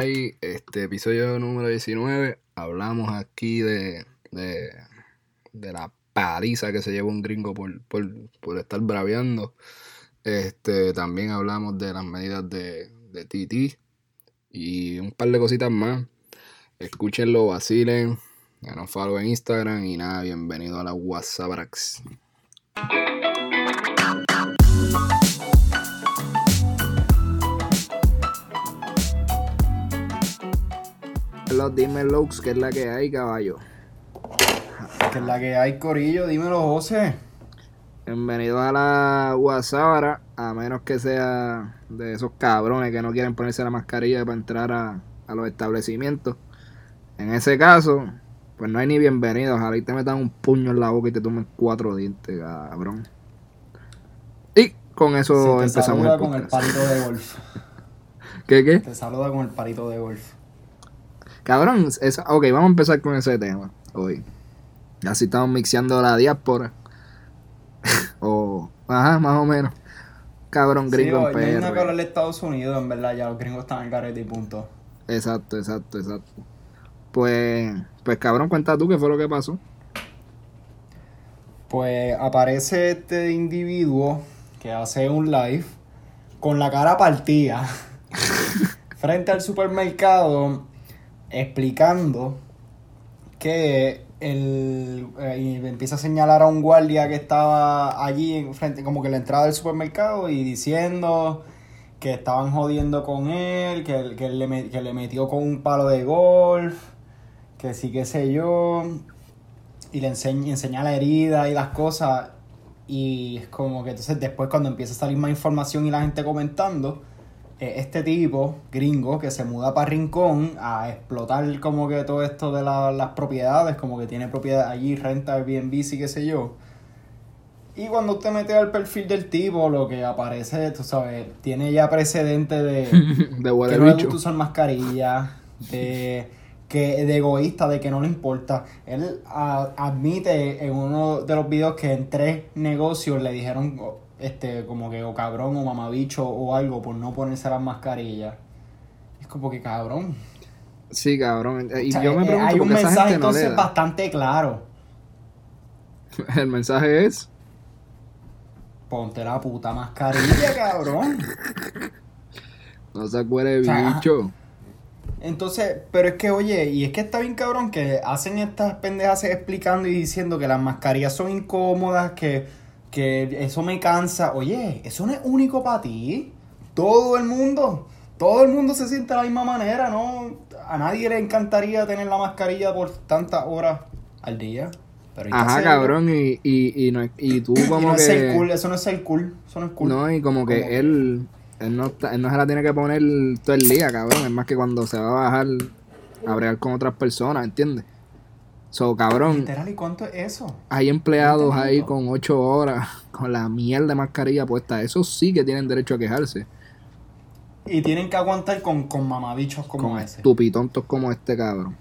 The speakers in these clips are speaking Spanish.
Este episodio número 19, hablamos aquí de, de, la paliza que se lleva un gringo por, por, estar braviando. Este, también hablamos de las medidas de, de TT y un par de cositas más. Escúchenlo, vacilen, nos follow en Instagram y nada, bienvenido a la WhatsApp. Dime Lux, que es la que hay, caballo. Que es la que hay, Corillo, dímelo, José. Bienvenido a la WhatsApp, a menos que sea de esos cabrones que no quieren ponerse la mascarilla para entrar a, los establecimientos. En ese caso, pues no hay ni bienvenido. Ojalá y te metan un puño en la boca y te tomen cuatro dientes, cabrón. Y con eso te empezamos. Saluda con el palito de golf. ¿Qué, qué? Te saluda con el palito de golf. Cabrón, ok, vamos a empezar con ese tema hoy. Así estamos mixeando la diáspora. o, ajá, más o menos. Cabrón, gringo sí, en hay que Estados Unidos, en verdad, ya los gringos están en garete y punto. Exacto, exacto, exacto. Pues, pues cabrón, cuenta tú qué fue lo que pasó. Pues aparece este individuo que hace un live con la cara partida frente al supermercado explicando que él eh, empieza a señalar a un guardia que estaba allí en frente, como que la entrada del supermercado y diciendo que estaban jodiendo con él, que, que, le, que le metió con un palo de golf, que sí, que sé yo, y le enseña, enseña la herida y las cosas. Y es como que entonces después cuando empieza a salir más información y la gente comentando, este tipo gringo que se muda para Rincón a explotar como que todo esto de las propiedades, como que tiene propiedad allí, renta bien bici, qué sé yo. Y cuando usted mete al perfil del tipo, lo que aparece, tú sabes, tiene ya precedente de, de que no le gusta usar mascarilla, de que de egoísta, de que no le importa. Él admite en uno de los videos que en tres negocios le dijeron este, como que o cabrón o mamabicho o algo por no ponerse las mascarillas. Es como que cabrón. Sí, cabrón. Y yo me eh, pregunto hay un mensaje entonces bastante claro. El mensaje es ponte la puta mascarilla, cabrón. No se acuerde, bicho. Entonces, pero es que, oye, y es que está bien cabrón que hacen estas pendejas explicando y diciendo que las mascarillas son incómodas, que que eso me cansa. Oye, eso no es único para ti. Todo el mundo, todo el mundo se siente de la misma manera, ¿no? A nadie le encantaría tener la mascarilla por tantas horas al día. Pero Ajá, cabrón, y, y, y, no, y tú como no que... Es cool, eso no es ser cool, eso no es cool. No, y como que él, él, no, él no se la tiene que poner todo el día, cabrón. Es más que cuando se va a bajar a bregar con otras personas, ¿entiendes? So, cabrón. Literal, ¿y cuánto es eso? Hay empleados ahí con ocho horas, con la mierda de mascarilla puesta. Eso sí que tienen derecho a quejarse. Y tienen que aguantar con, con mamabichos como con ese. Tupitontos como este cabrón.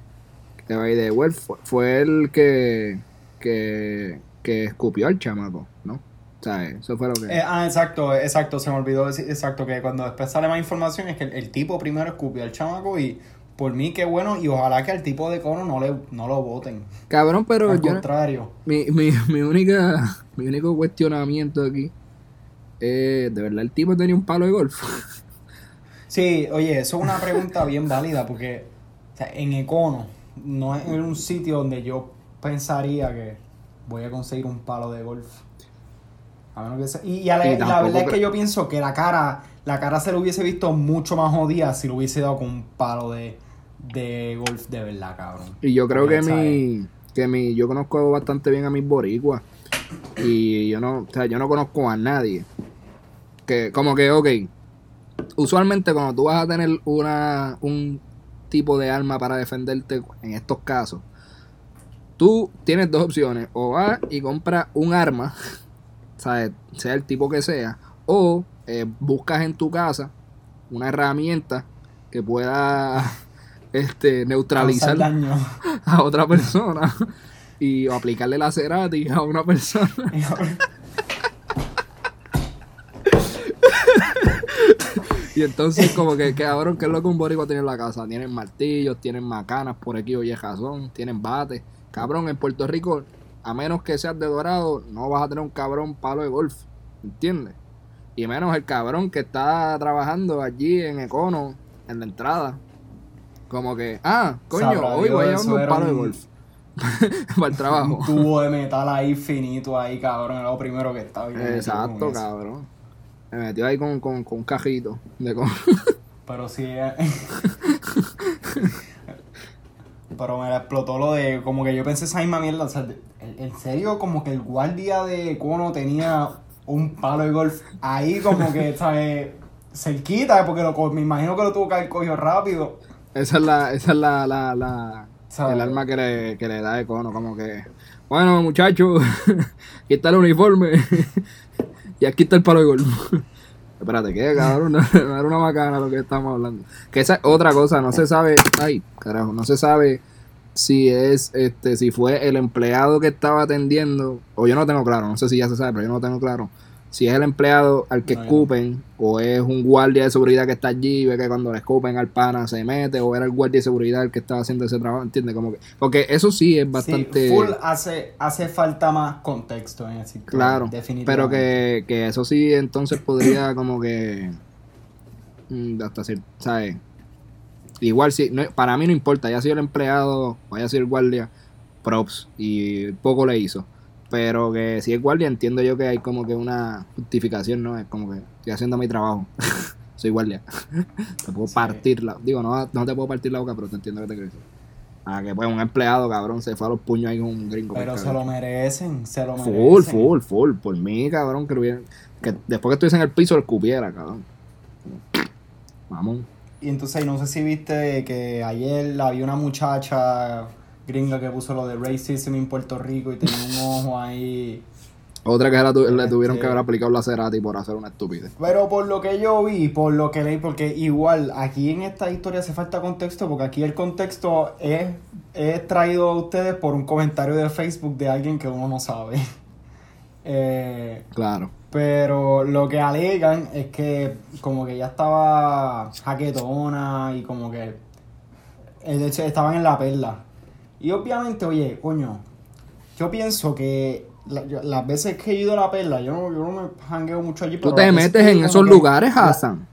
Que va de fue, fue el que, que, que escupió al chamaco, ¿no? O sea, eso fue lo que. Eh, ah, exacto, exacto. Se me olvidó decir, exacto, que cuando después sale más información es que el, el tipo primero escupió al chamaco y por mí qué bueno y ojalá que al tipo de cono no le no lo voten. Cabrón, pero al contrario. Mi, mi, mi única mi único cuestionamiento aquí es, ¿de verdad el tipo tenía un palo de golf? Sí, oye, eso es una pregunta bien válida porque en Econo no es un sitio donde yo pensaría que voy a conseguir un palo de golf. A menos que y, la, verdad es que yo pienso que la cara la cara se lo hubiese visto mucho más jodida si lo hubiese dado con un palo de, de golf de verdad, cabrón. Y yo creo que mi, que mi, yo conozco bastante bien a mis boricuas. Y yo no, o sea, yo no conozco a nadie. Que, como que, ok, usualmente cuando tú vas a tener una, un tipo de arma para defenderte en estos casos, tú tienes dos opciones. O vas y compras un arma, ¿sabes? sea el tipo que sea, o eh, buscas en tu casa una herramienta que pueda este, neutralizar a otra persona y o aplicarle la cerati a una persona. Y entonces, como que, que cabrón, ¿qué es lo que un boricua tiene en la casa? Tienen martillos, tienen macanas por aquí o razón, tienen bates. Cabrón, en Puerto Rico, a menos que seas de dorado, no vas a tener un cabrón palo de golf. ¿Entiendes? Y menos el cabrón que está trabajando allí en Econo, en la entrada. Como que, ah, coño, hoy voy a un palo de golf. Para el trabajo. Un tubo de metal ahí finito ahí, cabrón. Era lo primero que estaba. metí Exacto, con cabrón. Me metió ahí con, con, con un cajito de co- Pero sí. eh. Pero me la explotó lo de. Como que yo pensé esa misma mierda. O sea, en, serio, como que el guardia de Cono tenía un palo de golf ahí, como que, ¿sabes? Cerquita, porque lo, me imagino que lo tuvo que haber cogido rápido. Esa es la, esa es la, la, la el arma que le, que le da de cono, como que, bueno muchachos, aquí está el uniforme y aquí está el palo de golf. Espérate, ¿qué cabrón? No, no era una macana lo que estamos hablando. Que esa es otra cosa, no se sabe, ay, carajo, no se sabe si es, este, si fue el empleado que estaba atendiendo, o yo no tengo claro, no sé si ya se sabe, pero yo no tengo claro. Si es el empleado al que No, yo no. escupen, o es un guardia de seguridad que está allí y ve que cuando le escupen al pana se mete, o era el guardia de seguridad el que estaba haciendo ese trabajo, ¿entiendes? Como que, porque eso sí es bastante Sí, full hace, hace falta más contexto en ese claro, definitivamente. pero que, que eso sí entonces podría como que mm, hasta ser, ¿sabes? Igual si, no, para mí no importa, haya sido el empleado o haya sido el guardia, props, y poco le hizo. Pero que si es guardia entiendo yo que hay como que una justificación, ¿no? Es como que estoy haciendo mi trabajo. Soy guardia. te puedo Sí. partir la... Digo, no, no te puedo partir la boca, pero te entiendo que te crees. Ah, que pues un empleado, cabrón, se fue a los puños ahí con un gringo. Pero por se lo merecen, se lo merecen. Full, full, full. Por mí, cabrón, que lo hubieran- Que después que estuviese en el piso, lo escupiera, cabrón. Vamos. Y entonces, no sé si viste que ayer había una muchacha gringa que puso lo de racism en Puerto Rico y tenía un ojo ahí. Otra que la tu- le tuvieron Este- que haber aplicado la Cerati por hacer una estupidez. Pero por lo que yo vi, por lo que leí, porque igual aquí en esta historia hace falta contexto, porque aquí el contexto es, es traído a ustedes por un comentario de Facebook de alguien que uno no sabe. Eh, Claro. Pero lo que alegan es que como que ya estaba jaquetona y como que eh, de hecho, estaban en la perla. Y obviamente, oye, coño, yo pienso que la- yo- las veces que he ido a la perla, yo no, yo no me jangueo mucho allí. Tú pero te las veces metes en esos lugares, Hassan.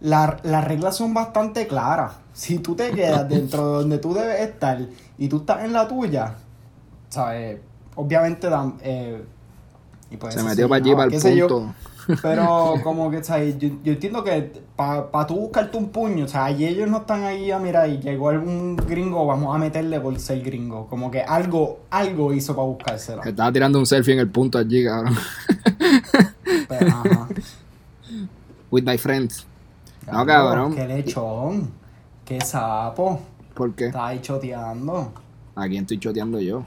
la- las reglas son bastante claras. Si tú te quedas dentro de donde tú debes estar y tú estás en la tuya, ¿sabes? Obviamente dan... eh, y pues Se metió sí, para allí, no, para el yo. Pero como que, ¿sabes? Yo, yo entiendo que para tú buscarte un puño, o sea, y ellos no están ahí a mirar y llegó algún gringo, vamos a meterle por ser gringo. Como que algo, algo hizo para buscársela. Que Estaba tirando un selfie en el punto allí, cabrón. Pero, ajá. With my friends. No, cabrón. Qué lechón. Qué sapo. ¿Por qué? Está ahí choteando. ¿A quién estoy choteando yo?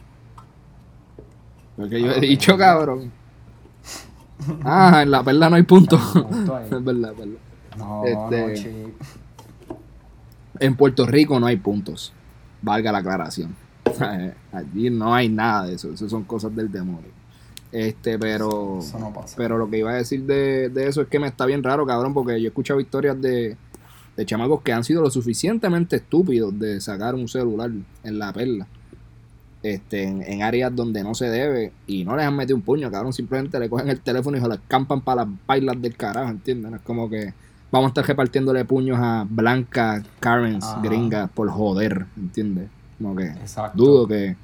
Porque yo he dicho, cabrón. Ah, en la perla no hay punto. Punto es verdad, es verdad. No, Este- no, chico. En Puerto Rico no hay puntos. Valga la aclaración. Allí no hay nada de eso. Eso son cosas del demonio. Este, pero. Eso no pasa. Pero lo que iba a decir de, de eso es que me está bien raro, cabrón, porque yo he escuchado historias de, de chamacos que han sido lo suficientemente estúpidos de sacar un celular en la perla. Este, en, en áreas donde no se debe y no les han metido un puño, cabrón. Simplemente le cogen el teléfono y se lo escampan para las bailas del carajo, ¿entienden? Es como que vamos a estar repartiéndole puños a blancas, Karens, Ajá. gringas, por joder, ¿entiendes? Como que Exacto. dudo que,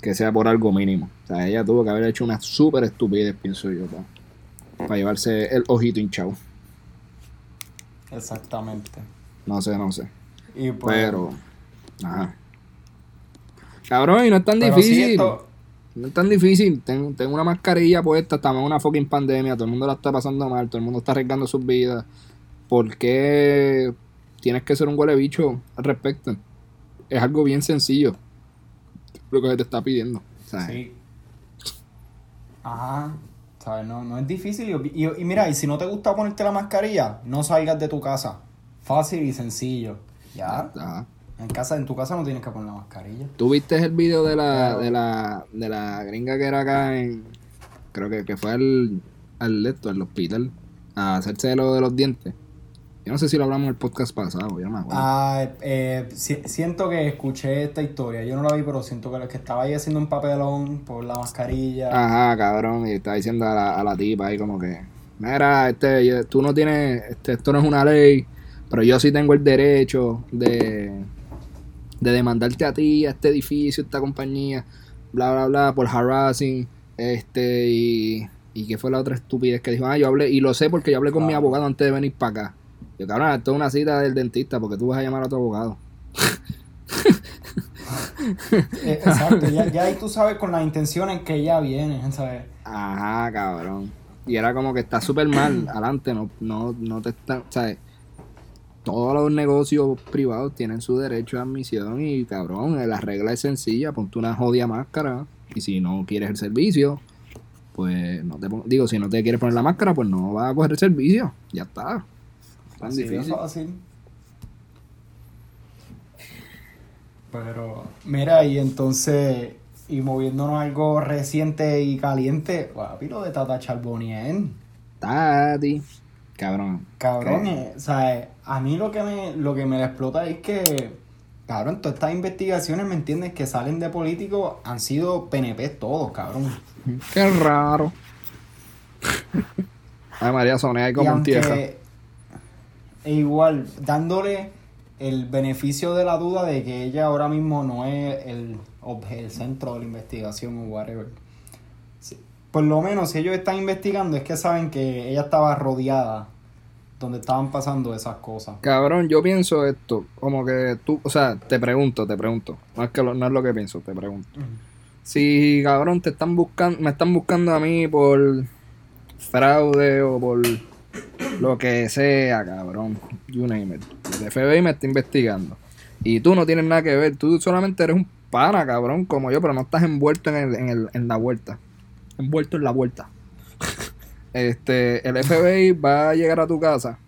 que sea por algo mínimo. O sea, ella tuvo que haber hecho una súper estupidez, pienso yo, para llevarse el ojito hinchado. Exactamente. No sé, no sé. Y pues, Pero, ajá. Cabrón, y no es tan pero difícil. esto- No es tan difícil. Tengo, tengo una mascarilla puesta, estamos en una fucking pandemia, todo el mundo la está pasando mal, todo el mundo está arriesgando sus vidas. ¿Por qué tienes que ser un huele bicho al respecto? Es algo bien sencillo. Lo que se te está pidiendo. ¿sabes? Sí. Ajá. ¿Sabes? No, no es difícil. Y, y- y mira, y si no te gusta ponerte la mascarilla, no salgas de tu casa. Fácil y sencillo. Ya. Ajá. En casa, en tu casa no tienes que poner la mascarilla. ¿Tú viste el video de la, de la, de la gringa que era acá en. Creo que, que fue al, al esto, al hospital, a hacerse lo de los dientes? Yo no sé si lo hablamos en el podcast pasado, ya me acuerdo. Ah, eh, si- siento que escuché esta historia. Yo no la vi, pero siento que, que estaba ahí haciendo un papelón por la mascarilla. Ajá, cabrón, y está diciendo a la, a la tipa ahí como que, mira, este, yo- tú no tienes, este, esto no es una ley, pero yo sí tengo el derecho de, de demandarte a ti, a este edificio, a esta compañía, bla, bla, bla, por harassing, este, y, y que fue la otra estupidez que dijo, ah, yo hablé, y lo sé porque yo hablé con mi abogado antes de venir para acá. Yo, cabrón, esto es una cita del dentista porque tú vas a llamar a tu abogado. Eh, exacto, ya, ya ahí tú sabes con las intenciones que ella viene, ¿sabes? Ajá, cabrón. Y era como que está súper mal, adelante, no, no, no te están, ¿sabes? Todos los negocios privados tienen su derecho a admisión y cabrón, la regla es sencilla, ponte una jodida máscara y si no quieres el servicio, pues no te digo, si no te quieres poner la máscara, pues no vas a coger el servicio, ya está. Tan Así difícil. fácil. Pero, mira, y entonces, y moviéndonos a algo reciente y caliente, papi, lo de Tata Charbonnier. Tati, cabrón. Cabrón, eh, o sea, a mí lo que me, lo que me explota es que, cabrón, todas estas investigaciones, ¿me entiendes? Que salen de políticos han sido PNP todos, cabrón. Qué raro. Ay, María Sonia, ahí Y como en tierra. e igual, dándole el beneficio de la duda de que ella ahora mismo no es el, el centro de la investigación o whatever. Por lo menos si ellos están investigando es que saben que ella estaba rodeada donde estaban pasando esas cosas. Cabrón, yo pienso esto, como que tú, o sea, te pregunto, te pregunto, no es que lo, no es lo que pienso, te pregunto. Si cabrón te están buscando, me están buscando a mí por fraude o por lo que sea, cabrón, you name it. El FBI me está investigando y tú no tienes nada que ver, tú solamente eres un pana, cabrón, como yo, pero no estás envuelto en, el, en, el, en la vuelta, envuelto en la vuelta. Este, el FBI va a llegar a tu casa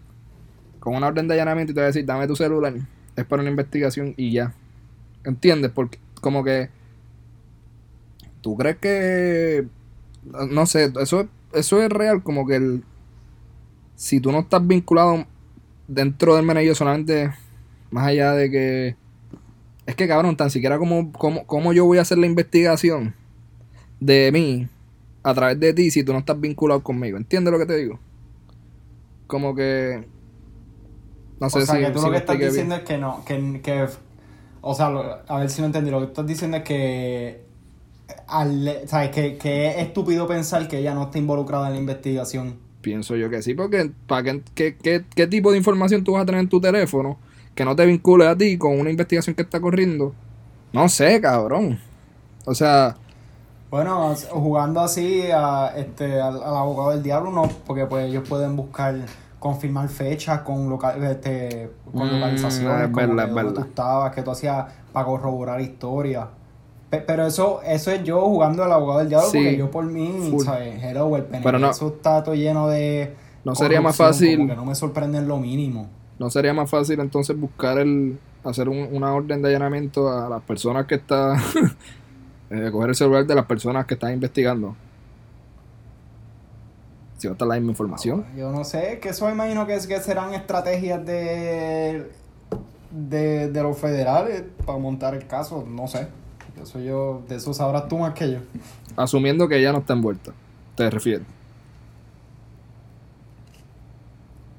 con una orden de allanamiento y te va a decir, dame tu celular, es para una investigación y ya. ¿Entiendes? Porque como que tú crees que no sé, eso eso es real como que el si tú no estás vinculado dentro del menello solamente más allá de que es que cabrón, tan siquiera como, como, como yo voy a hacer la investigación de mí a través de ti si tú no estás vinculado conmigo. ¿Entiendes lo que te digo? Como que no sé o sea, si, que tú si lo que estás bien. diciendo es que no, que, que o sea, lo- a ver si lo entendí, lo que estás diciendo es que al, ¿sabes? Que, que es estúpido pensar que ella no está involucrada en la investigación. Pienso yo que sí, porque ¿para qué, qué, qué, qué tipo de información tú vas a tener en tu teléfono que no te vincule a ti con una investigación que está corriendo? No sé, cabrón. O sea, Bueno, jugando así a, este, al, al abogado del diablo, no, porque pues ellos pueden buscar, confirmar fechas con, local, este, con Mm, localizaciones, es como verdad, que es dónde verdad. tú estabas, que tú hacías para corroborar historia. Pe- Pero eso, eso es yo jugando al abogado del diablo, Sí, porque yo por mí, full. ¿sabes? Hello, el Pero no- eso está todo lleno de... No sería más fácil- Como que no me sorprende en lo mínimo. ¿no sería más fácil entonces buscar el hacer un- una orden de allanamiento a las personas que están eh, coger el celular de las personas que están investigando? Si va a estar la misma información. Yo no sé, que eso imagino que, es, que serán estrategias de, de, de los federales para montar el caso, no sé. Eso yo, de eso sabrás tú más que yo. Asumiendo que ella no está envuelta. ¿Te refieres?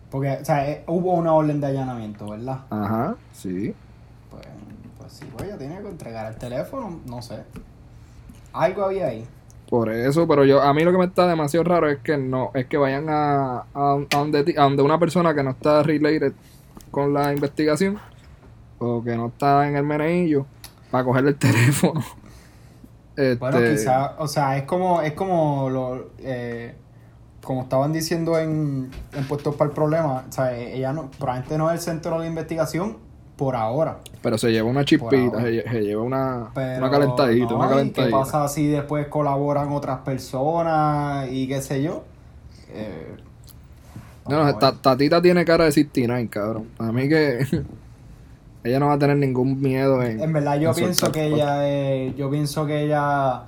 Porque, o sea, eh, hubo una orden de allanamiento, ¿verdad? Ajá, sí. Pues, pues sí, pues ella tiene que entregar el teléfono, no sé. Algo había ahí. Por eso, pero yo, a mí lo que me está demasiado raro es que no, es que vayan a, a, a donde, ti- a donde una persona que no está related con la investigación o que no está en el meneillo para cogerle el teléfono. Bueno, Este, quizá, o sea, es como, es como lo, eh, como estaban diciendo en, en Puestos para el Problema, o sea, ella no, probablemente no es el centro de la investigación por ahora. Pero se lleva una chispita, se, lle- se lleva una, Pero una calentadita, no, una ¿y ¿Qué calentadita. pasa si después colaboran otras personas y qué sé yo? Eh, No. Tatita tiene cara de 69, cabrón. A mí que ella no va a tener ningún miedo en. En verdad yo en pienso que ella es, yo pienso que ella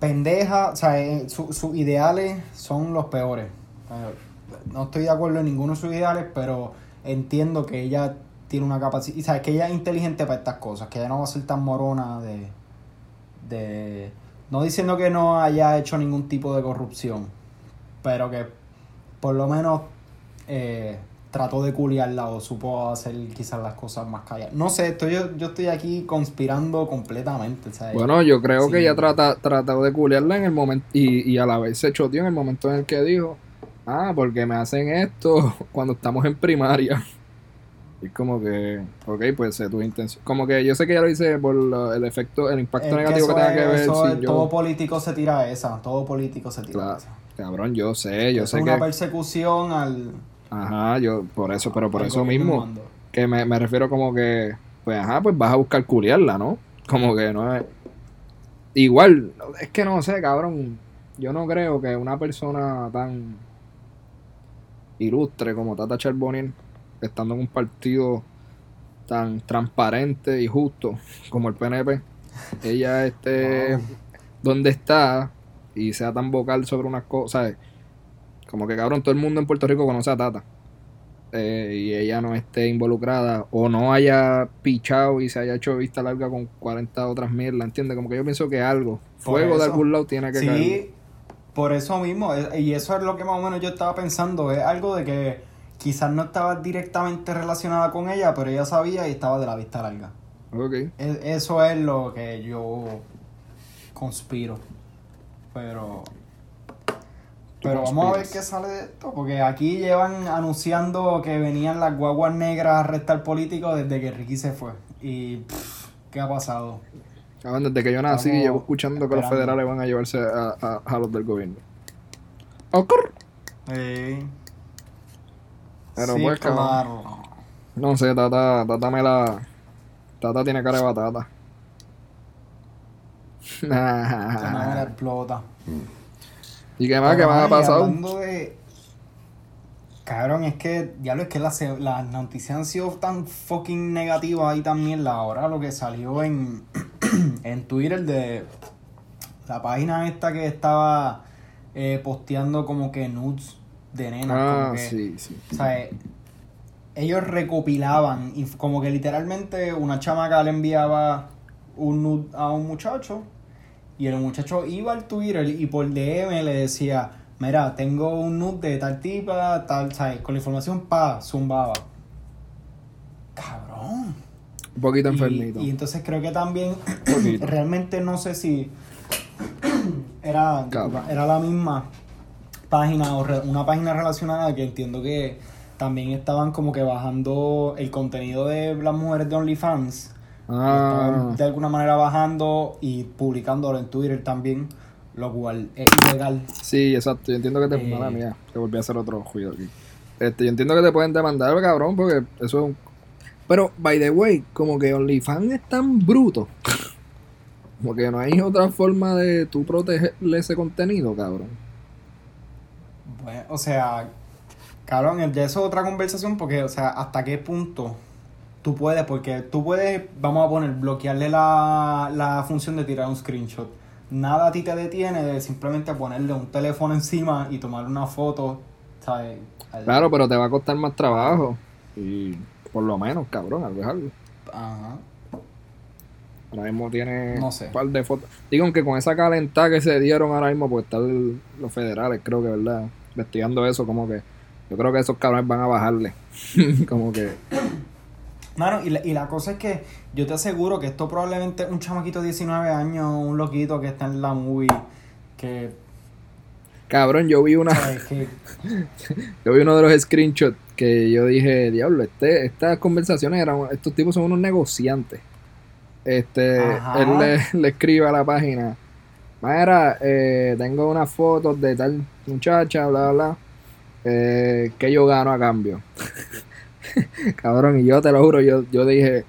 pendeja, o sea, eh, su- sus ideales son los peores. Eh, no estoy de acuerdo en ninguno de sus ideales, pero entiendo que ella tiene una capacidad, y sabes que ella es inteligente para estas cosas, que ella no va a ser tan morona de, de, no diciendo que no haya hecho ningún tipo de corrupción, pero que por lo menos eh, trató de culiarla o supo hacer quizás las cosas más calladas. No sé, estoy, yo, yo estoy aquí conspirando completamente. ¿sabes? Bueno, yo creo Sí. que ella trata, trató de culiarla en el momento y, y a la vez se choteó en el momento en el que dijo, ah, porque me hacen esto cuando estamos en primaria. Y como que, ok, pues sé tu intención. Como que yo sé que ya lo hice por la- el efecto, el impacto que negativo que, eso tenga que ver. eso si yo- Todo político se tira esa, todo político se tira Claro. esa. cabrón, yo sé, yo sé es una que. persecución al... Ajá, yo, por eso, pero por eso mismo. Que me, me refiero como que, pues ajá, pues vas a buscar culiarla, ¿no? Como que no es... Igual, es que no sé, cabrón. Yo no creo que una persona tan ilustre como Tata Charbonnier, estando en un partido tan transparente y justo como el PNP, ella esté Wow. donde está y sea tan vocal sobre unas cosas. Como que cabrón, todo el mundo en Puerto Rico conoce a Tata. eh, y ella no esté involucrada o no haya pichado y se haya hecho vista larga con 40 otras mierdas, ¿entiendes? Como que yo pienso que algo, fuego de algún lado tiene que caer. Sí, por eso mismo, eh, y eso es lo que más o menos yo estaba pensando, es algo de que quizás no estaba directamente relacionada con ella, pero ella sabía y estaba de la vista larga. Ok. E- Eso es lo que yo conspiro. Pero. Pero vamos a ver qué sale de esto, porque aquí llevan anunciando que venían las guaguas negras a arrestar políticos desde que Ricky se fue. Y. pff, ¿Qué ha pasado? Desde que yo nací Estamos llevo escuchando que los federales van a llevarse a, a- a los del gobierno. Ocurre. Pero Sí, pues, claro. No sé, Tata, Tata me la... Tata tiene cara de batata. La explota. ¿Y qué más? ¿Qué Pero, más ha pasado? Hablando de. Cabrón, es que, ya lo es que las las noticias han sido tan fucking negativas y también la ahora lo que salió en, en Twitter de la página esta que estaba eh, posteando como que nudes de nenas. Ah, como que, sí, sí. O sea, eh, ellos recopilaban, y como que literalmente una chamaca le enviaba un nude a un muchacho y el muchacho iba al Twitter y por DM le decía, mira, tengo un nude de tal tipa, tal, ¿sabes? Con la información, pa, zumbaba. Cabrón. Un poquito enfermito. y entonces creo que también, realmente no sé si era, Cabrón. era la misma página o re- una página relacionada que entiendo que también estaban como que bajando el contenido de las mujeres de OnlyFans. Ah, Estaban de alguna manera bajando y publicándolo en Twitter también, lo cual es ilegal. sí, exacto. Yo entiendo que te... Eh. Mía, que volví a hacer otro ruido aquí. Este, yo entiendo que te pueden demandar, cabrón, porque eso es un... Pero, by the way, como que OnlyFans es tan bruto. Como que no hay otra forma de tú protegerle ese contenido, cabrón. Bueno, o sea, cabrón, ya eso es otra conversación porque, o sea, hasta qué punto tú puedes, porque tú puedes, vamos a poner, bloquearle la, la función de tirar un screenshot. Nada a ti te detiene de simplemente ponerle un teléfono encima y tomar una foto, ¿sabes? Al- Claro, pero te va a costar más trabajo. Y por lo menos, cabrón, algo es algo. Ajá. Ahora mismo tiene No sé. un par de fotos. Digo, que con esa calentada que se dieron ahora mismo, porque están los federales, creo que, ¿verdad? Investigando eso, como que yo creo que esos cabrones van a bajarle. como que, Mano, y la, y la cosa es que yo te aseguro que esto probablemente es un chamaquito de 19 años, un loquito que está en la movie, que, cabrón, yo vi una, yo vi uno de los screenshots que yo dije, diablo, este, estas conversaciones eran, estos tipos son unos negociantes. Este, Ajá. él le, le escribe a la página, Mira, eh, tengo unas fotos de tal muchacha, bla, bla. Eh, que yo gano a cambio. cabrón, y yo te lo juro, yo, yo dije,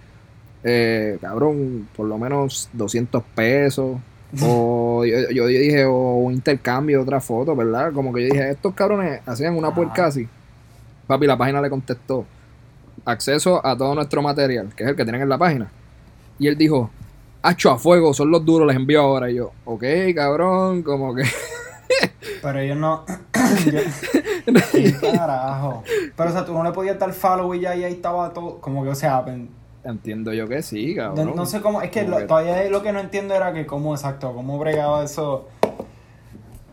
eh, cabrón, por lo menos 200 pesos. o yo, yo dije, o un intercambio de otra foto, ¿verdad? Como que yo dije, estos cabrones hacían una puerca así. Papi, la página le contestó, acceso a todo nuestro material, que es el que tienen en la página. Y él dijo, hacho a fuego, son los duros, les envío ahora. Y yo, ok, cabrón, como que... Pero ellos no. ¿Qué carajo? Pero, o sea, tú no le podías dar follow y ya y ahí estaba todo. Como que, o sea, Entiendo yo que sí, no, cabrón. no sé cómo. Es que lo- que- todavía lo que no entiendo era que, cómo, exacto, cómo bregaba eso.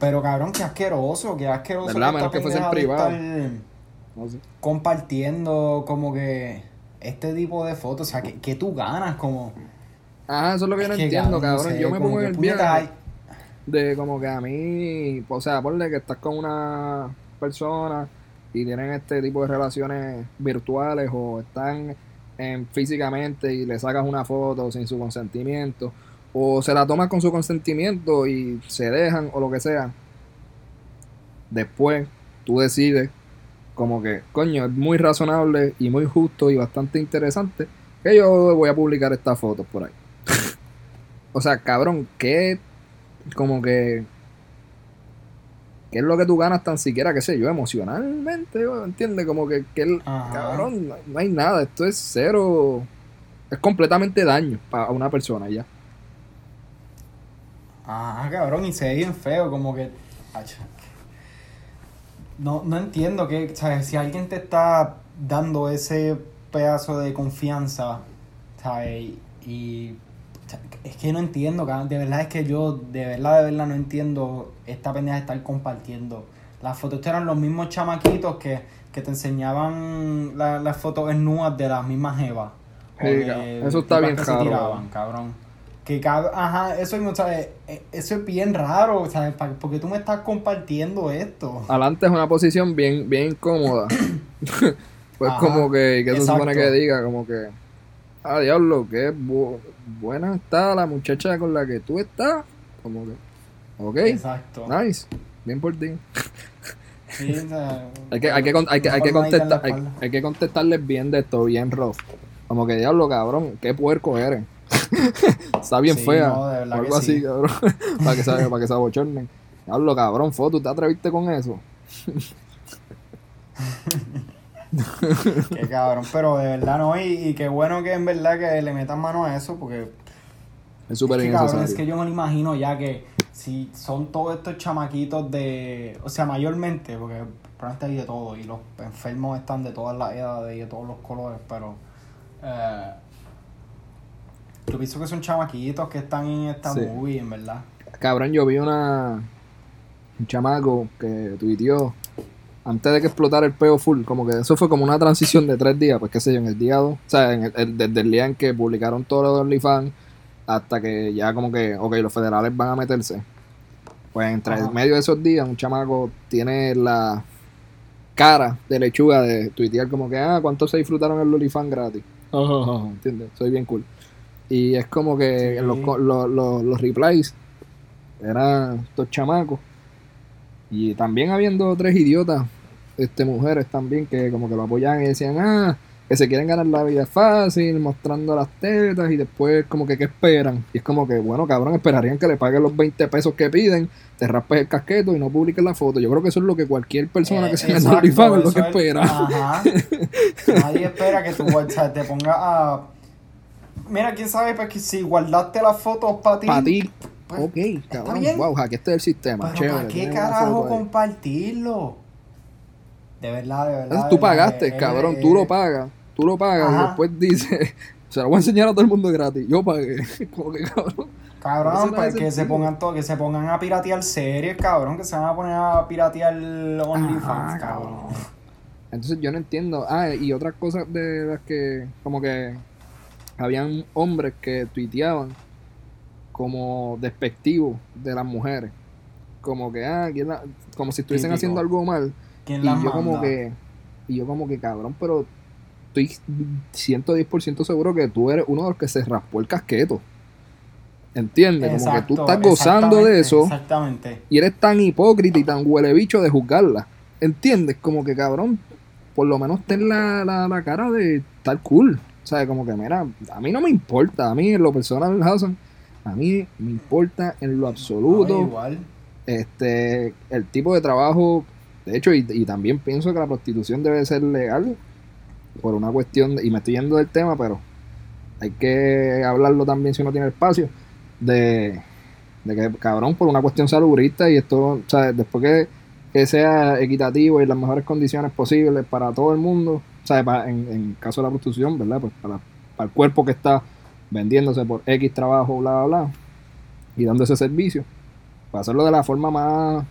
Pero, cabrón, qué asqueroso, qué asqueroso. ¿Verdad? esta Menos que fuese en privado. No sé. compartiendo, como que. Este tipo de fotos, o sea, que, que tú ganas, como. Ajá, eso es lo que yo no que, entiendo, cabrón. yo me pongo en el viaje hay- de como que a mí, o sea, ponle que estás con una persona y tienen este tipo de relaciones virtuales o están en, físicamente y le sacas una foto sin su consentimiento o se la tomas con su consentimiento y se dejan o lo que sea. Después tú decides como que, coño, es muy razonable y muy justo y bastante interesante que yo voy a publicar estas fotos por ahí. o sea, cabrón, ¿qué como que qué es lo que tú ganas tan siquiera, qué sé yo, emocionalmente, ¿entiendes? Como que, que el- Ajá. cabrón, no, hay nada, esto es cero, es completamente daño para una persona ya. Ah, cabrón, y se ve bien feo, como que. No, no entiendo que, ¿sabes? Si alguien te está dando ese pedazo de confianza, ¿sabes? Y. Es que no entiendo, cabrón. De verdad es que yo, de verdad, de verdad, no entiendo esta pendeja de estar compartiendo. Las fotos eran los mismos chamaquitos que, que te enseñaban la- las fotos desnudas de las mismas jevas. O Sí. Eso está bien que se tiraban, cabrón. Que cab- ajá, eso, mismo, ¿sabes? E- eso es bien raro, ¿sabes? Porque tú me estás compartiendo esto. Adelante es una posición bien, bien incómoda. pues Ajá, como que, que se supone que diga, como que, ah, diablo, qué bu- buena está la muchacha con la que tú estás. Como que, ok, Exacto. nice, bien por ti. Sí, o sea, Hay que, hay que, con- hay que, una hay que palmadita en la contestar, hay, espalda. hay que contestarles bien de esto, bien rough. Como que diablo, cabrón, qué puerco eres. Está bien Sí, fea. no, de algo así, sí. cabrón. para que se, para que se abochornen. Diablo, cabrón, foto, ¿tú te atreviste con eso? Qué cabrón, pero de verdad no, y, y qué bueno que en verdad que le metan mano a eso, porque Es súper es que, cabrón, es que yo me lo imagino ya que si son todos estos chamaquitos de, o sea, mayormente, porque probablemente hay de todo, y los enfermos están de todas las edades y de todos los colores, pero eh, yo pienso que son chamaquitos que están en esta Sí. movie, en verdad. Cabrón, yo vi una. Un chamaco que tuiteó antes de que explotara el peo full. Como que eso fue como una transición de tres días. Pues qué sé yo, en el día dos. O sea, en el- el- desde el día en que publicaron todo lo de OnlyFans hasta que ya como que, ok, los federales van a meterse. Pues entre Ajá. medio de esos días, un chamaco tiene la cara de lechuga de tuitear como que, ah, ¿cuántos se disfrutaron el OnlyFans gratis? ¿Entiendes? Soy bien cool. Y es como que Sí. los, los, los, los replies eran estos chamacos. Y también habiendo tres idiotas, este mujeres también, que como que lo apoyaban y decían, ah, que se quieren ganar la vida fácil, mostrando las tetas y después como que, ¿qué esperan? Y es como que, bueno, cabrón, esperarían que le paguen los 20 pesos que piden, te raspes el casqueto y no publiques la foto. Yo creo que eso es lo que cualquier persona Eh, que se gane exacto, OnlyFans es lo que es- espera. Ajá. Nadie espera que tu WhatsApp te ponga a. Mira, quién sabe, pues que si guardaste las fotos para ti. Para ti, pues, ok, está cabrón, bien. wow, hackeaste el sistema, Pero chévere. ¿para qué carajo compartirlo? De verdad, de verdad. Entonces de tú verdad, pagaste, eh, cabrón, eh, tú lo pagas, tú lo pagas y después dices, se lo voy a enseñar a todo el mundo gratis, yo pagué, como que cabrón. Cabrón, pues que se pongan todo, que se pongan a piratear series, cabrón, que se van a poner a piratear OnlyFans, cabrón. Entonces yo no entiendo, ah, y otras cosas de las que, como que habían hombres que tuiteaban como despectivos de las mujeres, como que, ah, ¿quién la- como si estuviesen Típico. haciendo algo mal, ¿Quién y yo como manda? que, y yo como que, cabrón, pero estoy 110% seguro que tú eres uno de los que se raspó el casqueto. ¿Entiendes? Como que tú estás gozando de eso Exactamente. y eres tan hipócrita y tan huele bicho de juzgarla. ¿Entiendes? Como que, cabrón, por lo menos ten la, la, la cara de estar cool. Sea, como que, mira, a mí no me importa. A mí, en lo personal, Hassan, a mí me importa en lo No, absoluto igual. este el tipo de trabajo de hecho y, y también pienso que la prostitución debe ser legal por una cuestión de- y me estoy yendo del tema pero hay que hablarlo también si uno tiene espacio de De que, cabrón, por una cuestión salubrista y esto, ¿sabes? Después que, que sea equitativo y en las mejores condiciones posibles para todo el mundo, ¿sabes? Para, en, en caso de la prostitución, ¿verdad? Pues para, para el cuerpo que está vendiéndose por X trabajo, bla, bla, bla, y dando ese servicio, para hacerlo de la forma más,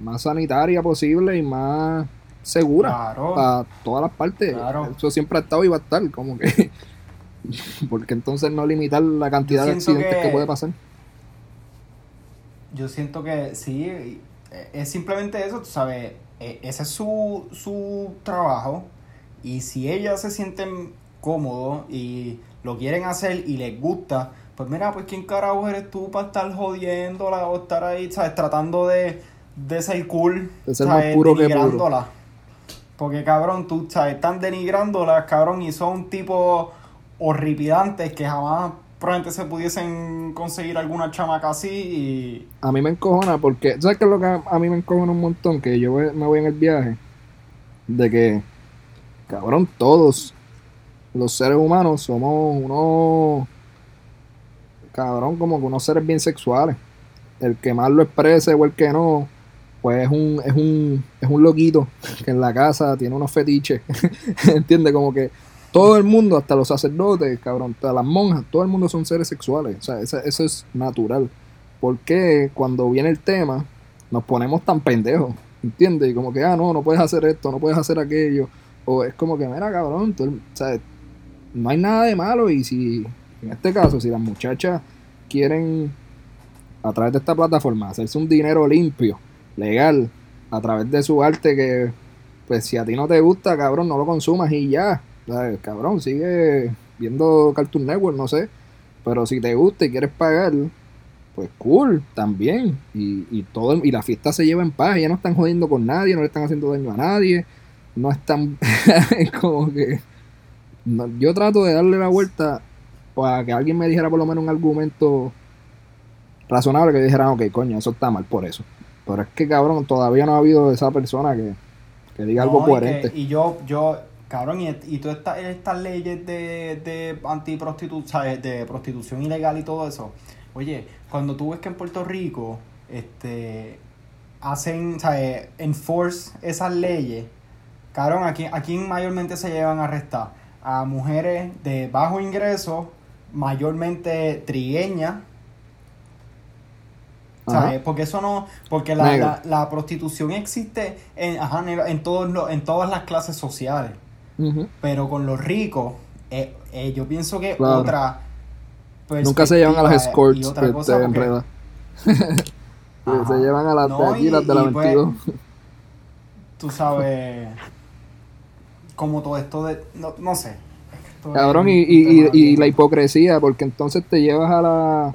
más sanitaria posible y más segura Claro. para todas las partes. Claro. Eso siempre ha estado y va a estar, como que. Porque entonces no limitar la cantidad de accidentes que... que- puede pasar. Yo siento que sí, eh, es simplemente eso, tú sabes, eh, ese es su, su trabajo y si ellas se sienten cómodos y lo quieren hacer y les gusta, pues mira, pues quién carajo eres tú para estar jodiéndola o estar ahí, ¿sabes? Tratando de, de ser cool, De ser más puro que puro. Denigrándola. Porque cabrón, tú sabes, están denigrándolas, cabrón, y son tipos horripidantes que jamás probablemente se pudiesen conseguir alguna chamaca así y... A mí me encojona porque. ¿Sabes qué es lo que a mí me encojona un montón? Que yo me voy en el viaje. De que. Cabrón, todos los seres humanos somos unos. Cabrón, como que unos seres bien sexuales. El que más lo exprese o el que no. Pues es un, es un, es un loquito que en la casa tiene unos fetiches. ¿Entiendes? Como que todo el mundo, hasta los sacerdotes, cabrón, todas las monjas, todo el mundo son seres sexuales. O sea, eso, eso es natural. ¿Por qué cuando viene el tema nos ponemos tan pendejos? ¿Entiendes? Y como que, ah, no, no puedes hacer esto, no puedes hacer aquello. O es como que, mira, cabrón, tú, sea, no hay nada de malo. Y si, en este caso, si las muchachas quieren, a través de esta plataforma, hacerse un dinero limpio, legal, a través de su arte, que, pues, si a ti no te gusta, cabrón, no lo consumas y ya. ¿sabes? Cabrón, sigue viendo Cartoon Network, no sé. Pero si te gusta y quieres pagar, pues cool, también. Y, y todo y la fiesta se lleva en paz, ya no están jodiendo con nadie, no le están haciendo daño a nadie, no están es como que no- yo trato de darle la vuelta para que alguien me dijera por lo menos un argumento razonable que dijera, ok, coño, eso está mal por eso. Pero es que cabrón, todavía no ha habido esa persona que, que diga algo No, y que- coherente. Y, yo, yo, cabrón, y, y todas estas, estas leyes de, de de prostitución ilegal y todo eso. Oye, cuando tú ves que en Puerto Rico, este, hacen, ¿sabes? Enforce esas leyes, cabrón, ¿a quién, a quién mayormente se llevan a arrestar? A mujeres de bajo ingreso, mayormente trigueñas, Ajá. ¿sabes? Porque eso no, porque la, la, la prostitución existe en, ajá, en, todos los, en todas las clases sociales, pero con los ricos, eh, eh, yo pienso que Claro. otra Nunca se llevan a las y escorts cosa, porque- enredadas. Ajá. se llevan a las de No, aquí, y- las de la y pues, 22. tú sabes, como todo esto de, no, no sé. Es esto es Cabrón, un y, y, y, la hipocresía, porque entonces te llevas a la,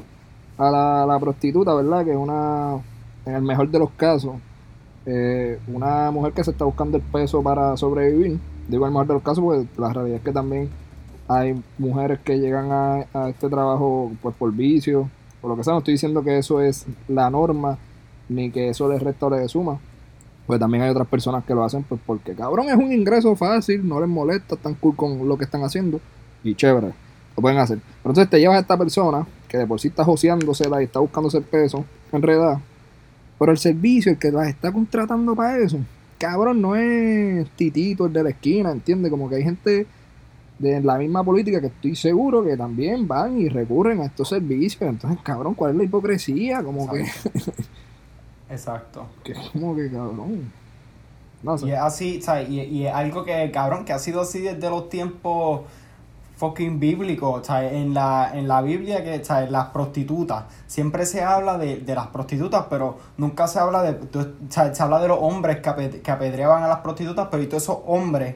a la, la prostituta, ¿verdad? Que es una, en el mejor de los casos, eh, una mujer que se está buscando el peso para sobrevivir. Digo el mejor de los casos porque la realidad es que también hay mujeres que llegan a, a este trabajo pues por vicio, por lo que sea. No estoy diciendo que eso es la norma, ni que eso les resta o les suma. Pues también hay otras personas que lo hacen pues porque cabrón es un ingreso fácil, no les molesta, están cool con lo que están haciendo y chévere, lo pueden hacer. Pero entonces te llevas a esta persona que de por sí está joseándosela y está buscándose el peso, enredada, pero el servicio, el que las está contratando para eso, cabrón, no es Titito el de la esquina, ¿entiendes? Como que hay gente de la misma política que estoy seguro que también van y recurren a estos servicios. Entonces, cabrón, ¿cuál es la hipocresía? Como que, Exacto. que como que cabrón. No sé. Y es así, ¿sabes? Y, y es algo que, cabrón, que ha sido así desde los tiempos fucking bíblicos, ¿sabes? En la, en la Biblia, que, ¿sabes? Las prostitutas. Siempre se habla de, de las prostitutas, pero nunca se habla de, de- ¿sabes? Se habla de los hombres que, que apedreaban a las prostitutas, pero y todos esos hombres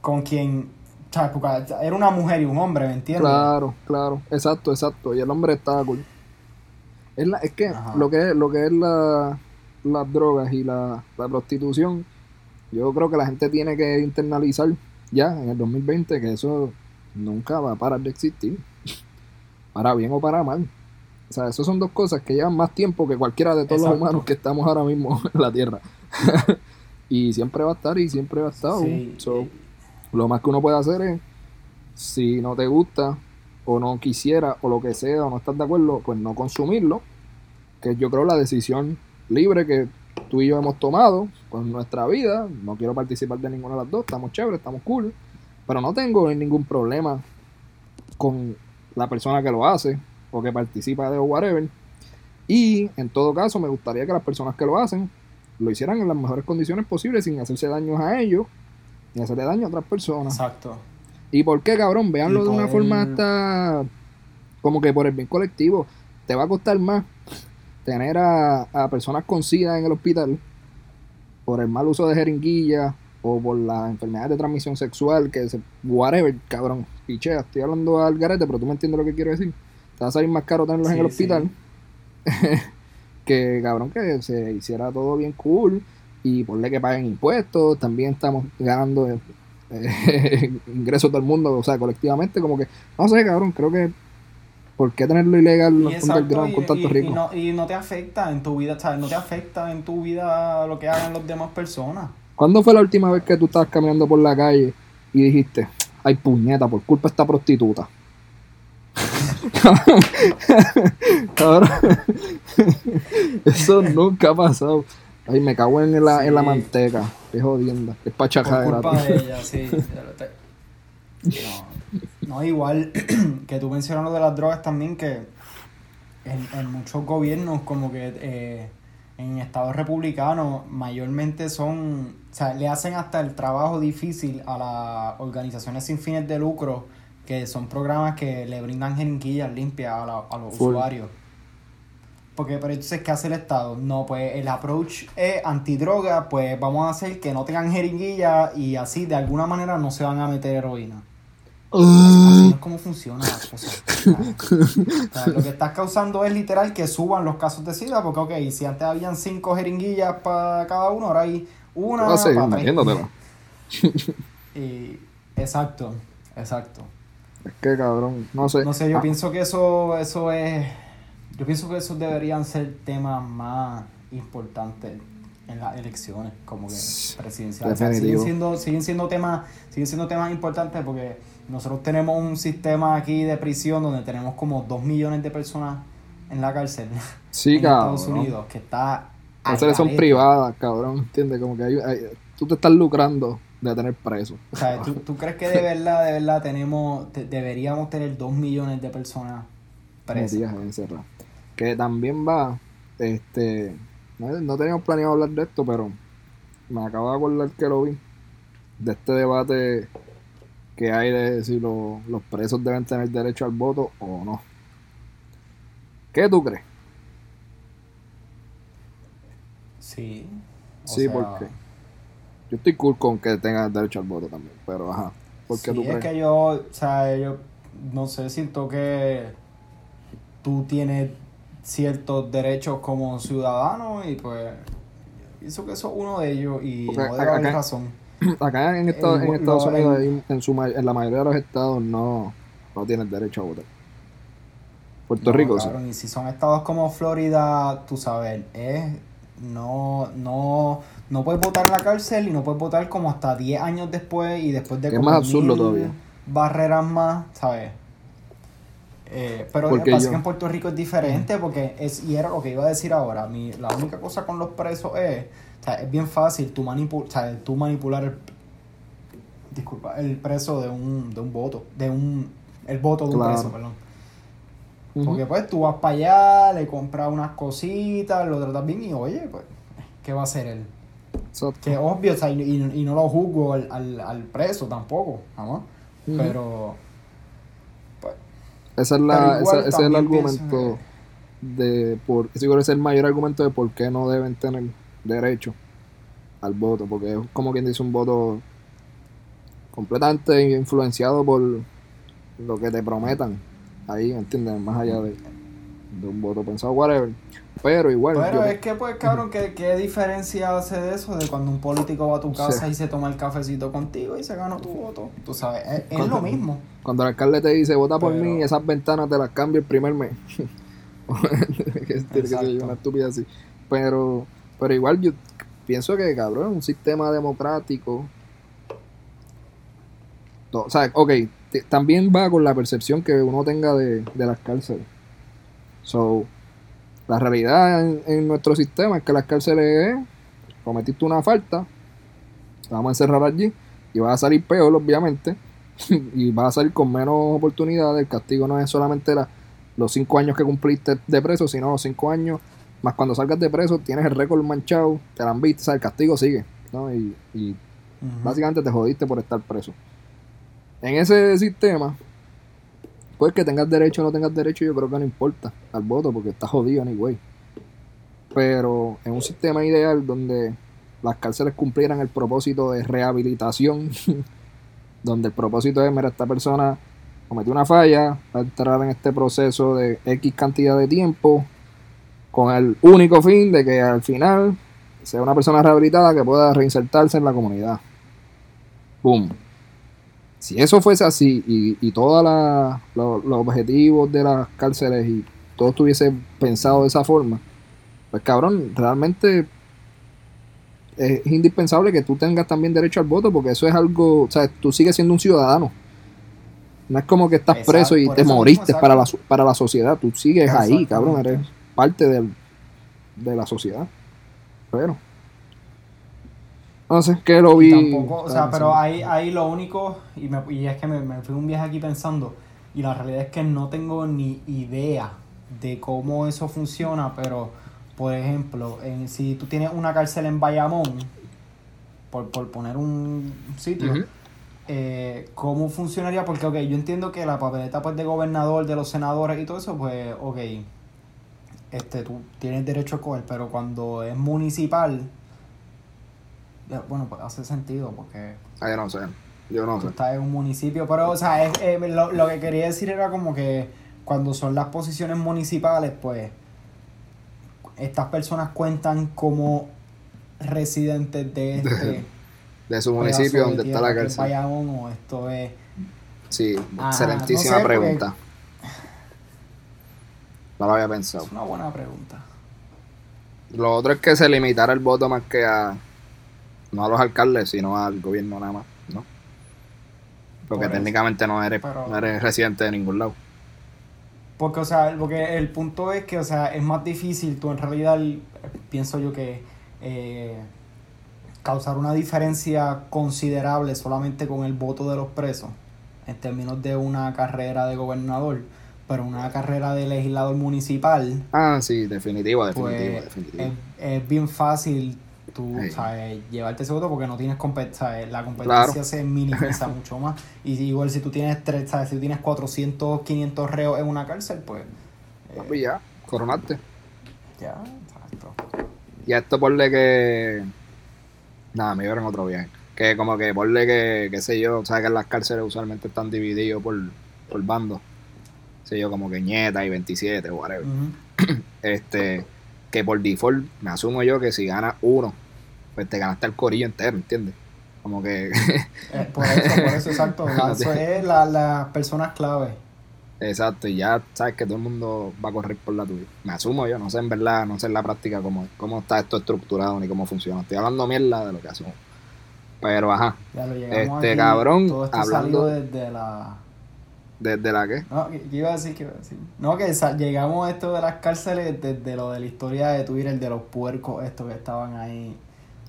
con quien, ¿sabes? Porque era una mujer y un hombre, ¿me entiendes? Claro, claro, exacto, exacto. Y el hombre estaba cool. Es, la- es que Ajá. lo que es, lo que es la, las drogas y la, la prostitución, yo creo que la gente tiene que internalizar ya en el 2020 que eso nunca va a parar de existir. Para bien o para mal. O sea, eso son dos cosas que llevan más tiempo que cualquiera de todos los humanos que estamos ahora mismo en la Tierra. y siempre va a estar y siempre va a estar. Sí, So, y- lo más que uno puede hacer es, si no te gusta, o no quisiera, o lo que sea, o no estás de acuerdo, pues no consumirlo. que yo creo la decisión libre que tú y yo hemos tomado con nuestra vida. No quiero participar de ninguna de las dos, estamos chéveres, estamos cool. Pero no tengo ningún problema con la persona que lo hace o que participa de whatever. Y en todo caso, me gustaría que las personas que lo hacen lo hicieran en las mejores condiciones posibles sin hacerse daños a ellos ni hacerle daño a otras personas. Exacto. ¿Y por qué, cabrón? Veanlo de una forma hasta como que por el bien colectivo. Te va a costar más tener a, a personas con SIDA en el hospital por el mal uso de jeringuillas o por las enfermedades de transmisión sexual, que se, whatever, cabrón, pichea, estoy hablando al garete, pero tú me entiendes lo que quiero decir. Te va a salir más caro tenerlos en el hospital que, cabrón, que se hiciera todo bien cool y ponle que paguen impuestos, también estamos ganando eh, ingresos todo el mundo, o sea, colectivamente, como que, no sé, cabrón, creo que, ¿por qué tenerlo ilegal Y, exacto, underground y, con tanto y- rico? y no, y no te afecta en tu vida, ¿sabes? No te afecta en tu vida lo que hagan las demás personas. ¿Cuándo fue la última vez que tú estabas caminando por la calle y dijiste, ay puñeta, por culpa de esta prostituta? Cabrón, eso nunca ha pasado. Ay, me cago en la, en la Sí. manteca. Qué jodienda. Es Por pachajadera. culpa de ella, sí. No, no, igual que tú mencionas lo de las drogas también, que en, en muchos gobiernos, como que eh, en estados republicanos, mayormente son, o sea, le hacen hasta el trabajo difícil a las organizaciones sin fines de lucro, que son programas que le brindan jeringuillas limpias a, la- a los Full. usuarios. Porque, pero entonces, ¿qué hace el Estado? No, pues el approach es antidroga, pues vamos a hacer que no tengan jeringuilla y así de alguna manera no se van a meter heroína. Así no es como funciona la cosa. O sea, lo que estás causando es literal que suban los casos de SIDA, porque, ok, si antes habían cinco jeringuillas para cada uno, ahora hay una. Vas a seguir pa' tres. Y, exacto, exacto. Es que cabrón, no sé. No sé, yo Ah, pienso que eso, eso es. Yo pienso que esos deberían ser temas más importantes en las elecciones, como que presidenciales. O sea, siguen siendo, siguen siendo temas, siguen siendo temas importantes porque nosotros tenemos un sistema aquí de prisión donde tenemos como dos millones de personas en la cárcel Sí, en cabrón. Estados Unidos, que está Las son privadas, cabrón. ¿Entiendes? Como que hay, hay- tú te estás lucrando de tener preso. O sea, ¿tú, tú crees que de verdad, de verdad tenemos, te- deberíamos tener dos millones de personas presas? metidas encerradas. Que también va, este, no, no teníamos planeado hablar de esto, pero me acabo de acordar que lo vi, de este debate que hay de si lo- los presos deben tener derecho al voto o no. ¿Qué tú crees? Sí. Sí, sea, porque yo estoy cool con que tengan derecho al voto también, pero ajá. ¿Por qué sí, tú es crees? que yo, o sea, yo no sé, siento que tú tienes ciertos derechos como ciudadano y pues pienso que eso es uno de ellos y no debe haber acá- razón. Acá en, Estados- En- en Estados no, Unidos, en- en, su, en la mayoría de los estados, no, no tienes derecho a votar. Puerto No, Rico sí. cabrón, y si son estados como Florida, tú sabes, es no, no, no puedes votar en la cárcel y no puedes votar como hasta 10 años después y después de es como más absurdo mil todavía. barreras más, ¿sabes? Eh, pero Porque pasa yo- que en Puerto Rico es diferente porque es, y era lo que iba a decir ahora, mi, la única cosa con los presos es, o sea, es bien fácil tú, manipu- o sea, tú manipular el, disculpa, el preso de un, de un voto, de un, el voto de un Claro. preso, perdón. Ujú. Porque pues tú vas para allá, le compras unas cositas, lo tratas bien y oye, pues, ¿qué va a hacer él? Exacto. Que obvio, o sea, y, y- y no lo juzgo al, al, al preso tampoco, jamás. Ujú. Pero, pues, Esa es la, esa- ese es el pienso argumento de por ese creo que es el mayor argumento de por qué no deben tener derecho al voto, porque es como quien dice un voto completamente influenciado por lo que te prometan ahí, ¿entiendes? Más allá de, de un voto pensado, whatever. Pero igual, pero yo- es que, pues, cabrón, ¿qué, ¿qué diferencia hace de eso de cuando un político va a tu casa Sí. y se toma el cafecito contigo y se gana tu voto? Tú sabes, es, es Cuando- lo mismo. cuando el alcalde te dice vota por Pero- mí, esas ventanas te las cambio el primer mes. que, una estupidez así. Pero, pero igual yo pienso que, cabrón, un sistema democrático. o sea, ok, también va con la percepción que uno tenga de, de las cárceles. So, La realidad en, en nuestro sistema es que las cárceles es, cometiste una falta, te vamos a encerrar allí y vas a salir peor, obviamente, y vas a salir con menos oportunidades. El castigo no es solamente la, los cinco años que cumpliste de preso, sino los cinco años, más cuando salgas de preso, tienes el récord manchado, te la han visto, o sea, el castigo sigue, ¿no? Y, y básicamente te jodiste por estar preso. En ese sistema, pues que tengas derecho o no tengas derecho, yo creo que no importa al voto, porque estás jodido anyway. Pero en un sistema ideal donde las cárceles cumplieran el propósito de rehabilitación, donde el propósito es, mira, esta persona cometió una falla, va a entrar en este proceso de X cantidad de tiempo, con el único fin de que al final sea una persona rehabilitada que pueda reinsertarse en la comunidad. Boom. Si eso fuese así y, y todos los objetivos de las cárceles y todo estuviese pensado de esa forma, pues cabrón, realmente es indispensable que tú tengas también derecho al voto porque eso es algo, o sea, tú sigues siendo un ciudadano. No es como que estás Exacto, preso y te moriste para la, para la sociedad. Tú sigues ahí, cabrón, eres parte del- de la sociedad. Pero. No sé, que lo Y vi. tampoco, o sea, pero ahí, ahí lo único, y, me, y es que me, me fui un viaje aquí pensando, y la realidad es que no tengo ni idea de cómo eso funciona, pero, por ejemplo, en, si tú tienes una cárcel en Bayamón, por, por poner un sitio, eh, ¿cómo funcionaría? Porque, ok, yo entiendo que la papeleta pues, de gobernador, de los senadores y todo eso, pues, ok, este, tú tienes derecho a coger, pero cuando es municipal, bueno, pues hace sentido, porque Ah, yo no sé. Yo no tú sé. estás en un municipio, pero, o sea, es- eh, lo, lo que quería decir era como que cuando son las posiciones municipales, pues, estas personas cuentan como residentes de este De su municipio de donde está la cárcel. Bayamón, o esto es... Sí, Ajá, excelentísima no sé, porque- pregunta. No lo había pensado. Es una buena pregunta. Lo otro es que se limitara el voto más que a. No a los alcaldes, sino al gobierno nada más, ¿no? Porque Por técnicamente no eres, Pero- no eres residente de ningún lado. Porque, o sea, porque el punto es que, o sea, es más difícil, tú en realidad, pienso yo que eh, causar una diferencia considerable solamente con el voto de los presos, en términos de una carrera de gobernador, pero una carrera de legislador municipal, Ah, sí, definitivo, definitivo, pues definitivo. es, es bien fácil tú, Sí. ¿sabes? llevarte ese voto porque no tienes competencia, la competencia Claro. se minimiza mucho más. Y igual si tú tienes tres, ¿sabes? si tú tienes 400, 500 reos en una cárcel, pues eh, ya, coronaste. ya, exacto. Y a esto ponle que. Nada, me en otro viaje. Que como que ponle que, qué sé yo, sabes que en las cárceles usualmente están divididos por, por bandos. Sé yo, como que Ñeta y 27, whatever. Este, que por default, me asumo yo que si ganas uno, pues te ganaste el corillo entero, ¿entiendes? Como que, Eh, por eso, por eso, exacto. la- eso es la- las personas clave. exacto, y ya sabes que todo el mundo va a correr por la tuya. Me asumo yo, no sé en verdad, no sé en la práctica cómo, cómo está esto estructurado ni cómo funciona. Estoy hablando mierda de lo que asumo. Pero ajá, Ya lo llegamos Este, aquí, cabrón, Todo esto hablando- desde la. desde la que. No, ¿qué qué iba a decir? ¿Qué iba a decir? No, que llegamos a esto de las cárceles desde lo de la historia de Twitter, de los puercos estos que estaban ahí.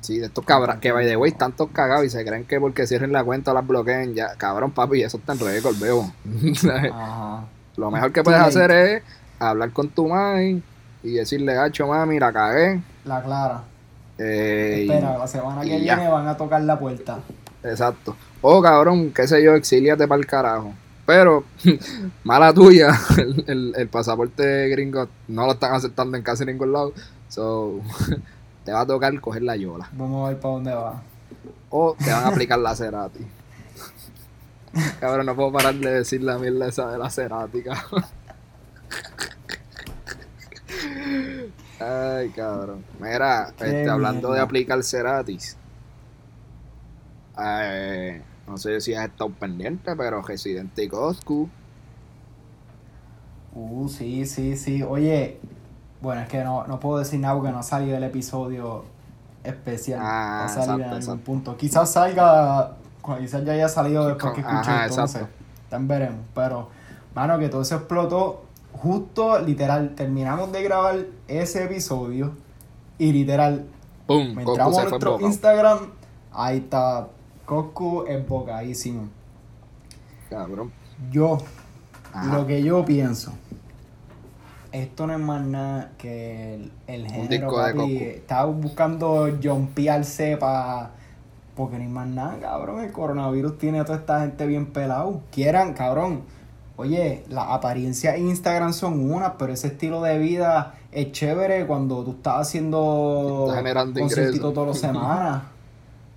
Sí, de estos cabras que by the way están todos cagados y se creen que porque cierren la cuenta las bloqueen ya. Cabrón, papi, eso está en récord, veo. Lo mejor que puedes hacer es hablar con tu mami y decirle, gacho, mami, la cagué. La clara. Eh, y- Espera, la semana que y ya. viene van a tocar la puerta. Exacto. O cabrón, qué sé yo, exíliate para el carajo. Pero, mala tuya, el, el- el pasaporte gringo no lo están aceptando en casi ningún lado. So, te va a tocar coger la yola. Vamos a ver para dónde va. O te van a aplicar la Cerati. Cabrón, no puedo parar de decir la mierda esa de la Cerati, cabrón. Ay, cabrón. Mira, este, hablando de aplicar Ceratis. eh, no sé si has estado pendiente, pero Residente y Coscu. Uh, sí, sí, sí. Oye, bueno, es que no, no puedo decir nada porque no ha salido el episodio especial. Ah, va a salir exacto, en algún exacto. punto. Quizás salga, quizás ya haya salido después que escuche ajá, esto, no sé. exacto. También veremos. Pero, mano, que todo eso explotó justo, literal, terminamos de grabar ese episodio y literal, me entramos a nuestro. Instagram, ahí está Coscu embocadísimo. Cabrón. Yo, Ajá. lo que yo pienso, esto no es más nada que el, el género, disco de papi. Estaba buscando jumpearse para... Porque no hay más nada, cabrón. El coronavirus tiene a toda esta gente bien pelado. Quieran, cabrón. Oye, las apariencias en Instagram son unas, pero ese estilo de vida es chévere cuando tú estás haciendo Está generando conciertito ingresos. todas las semanas.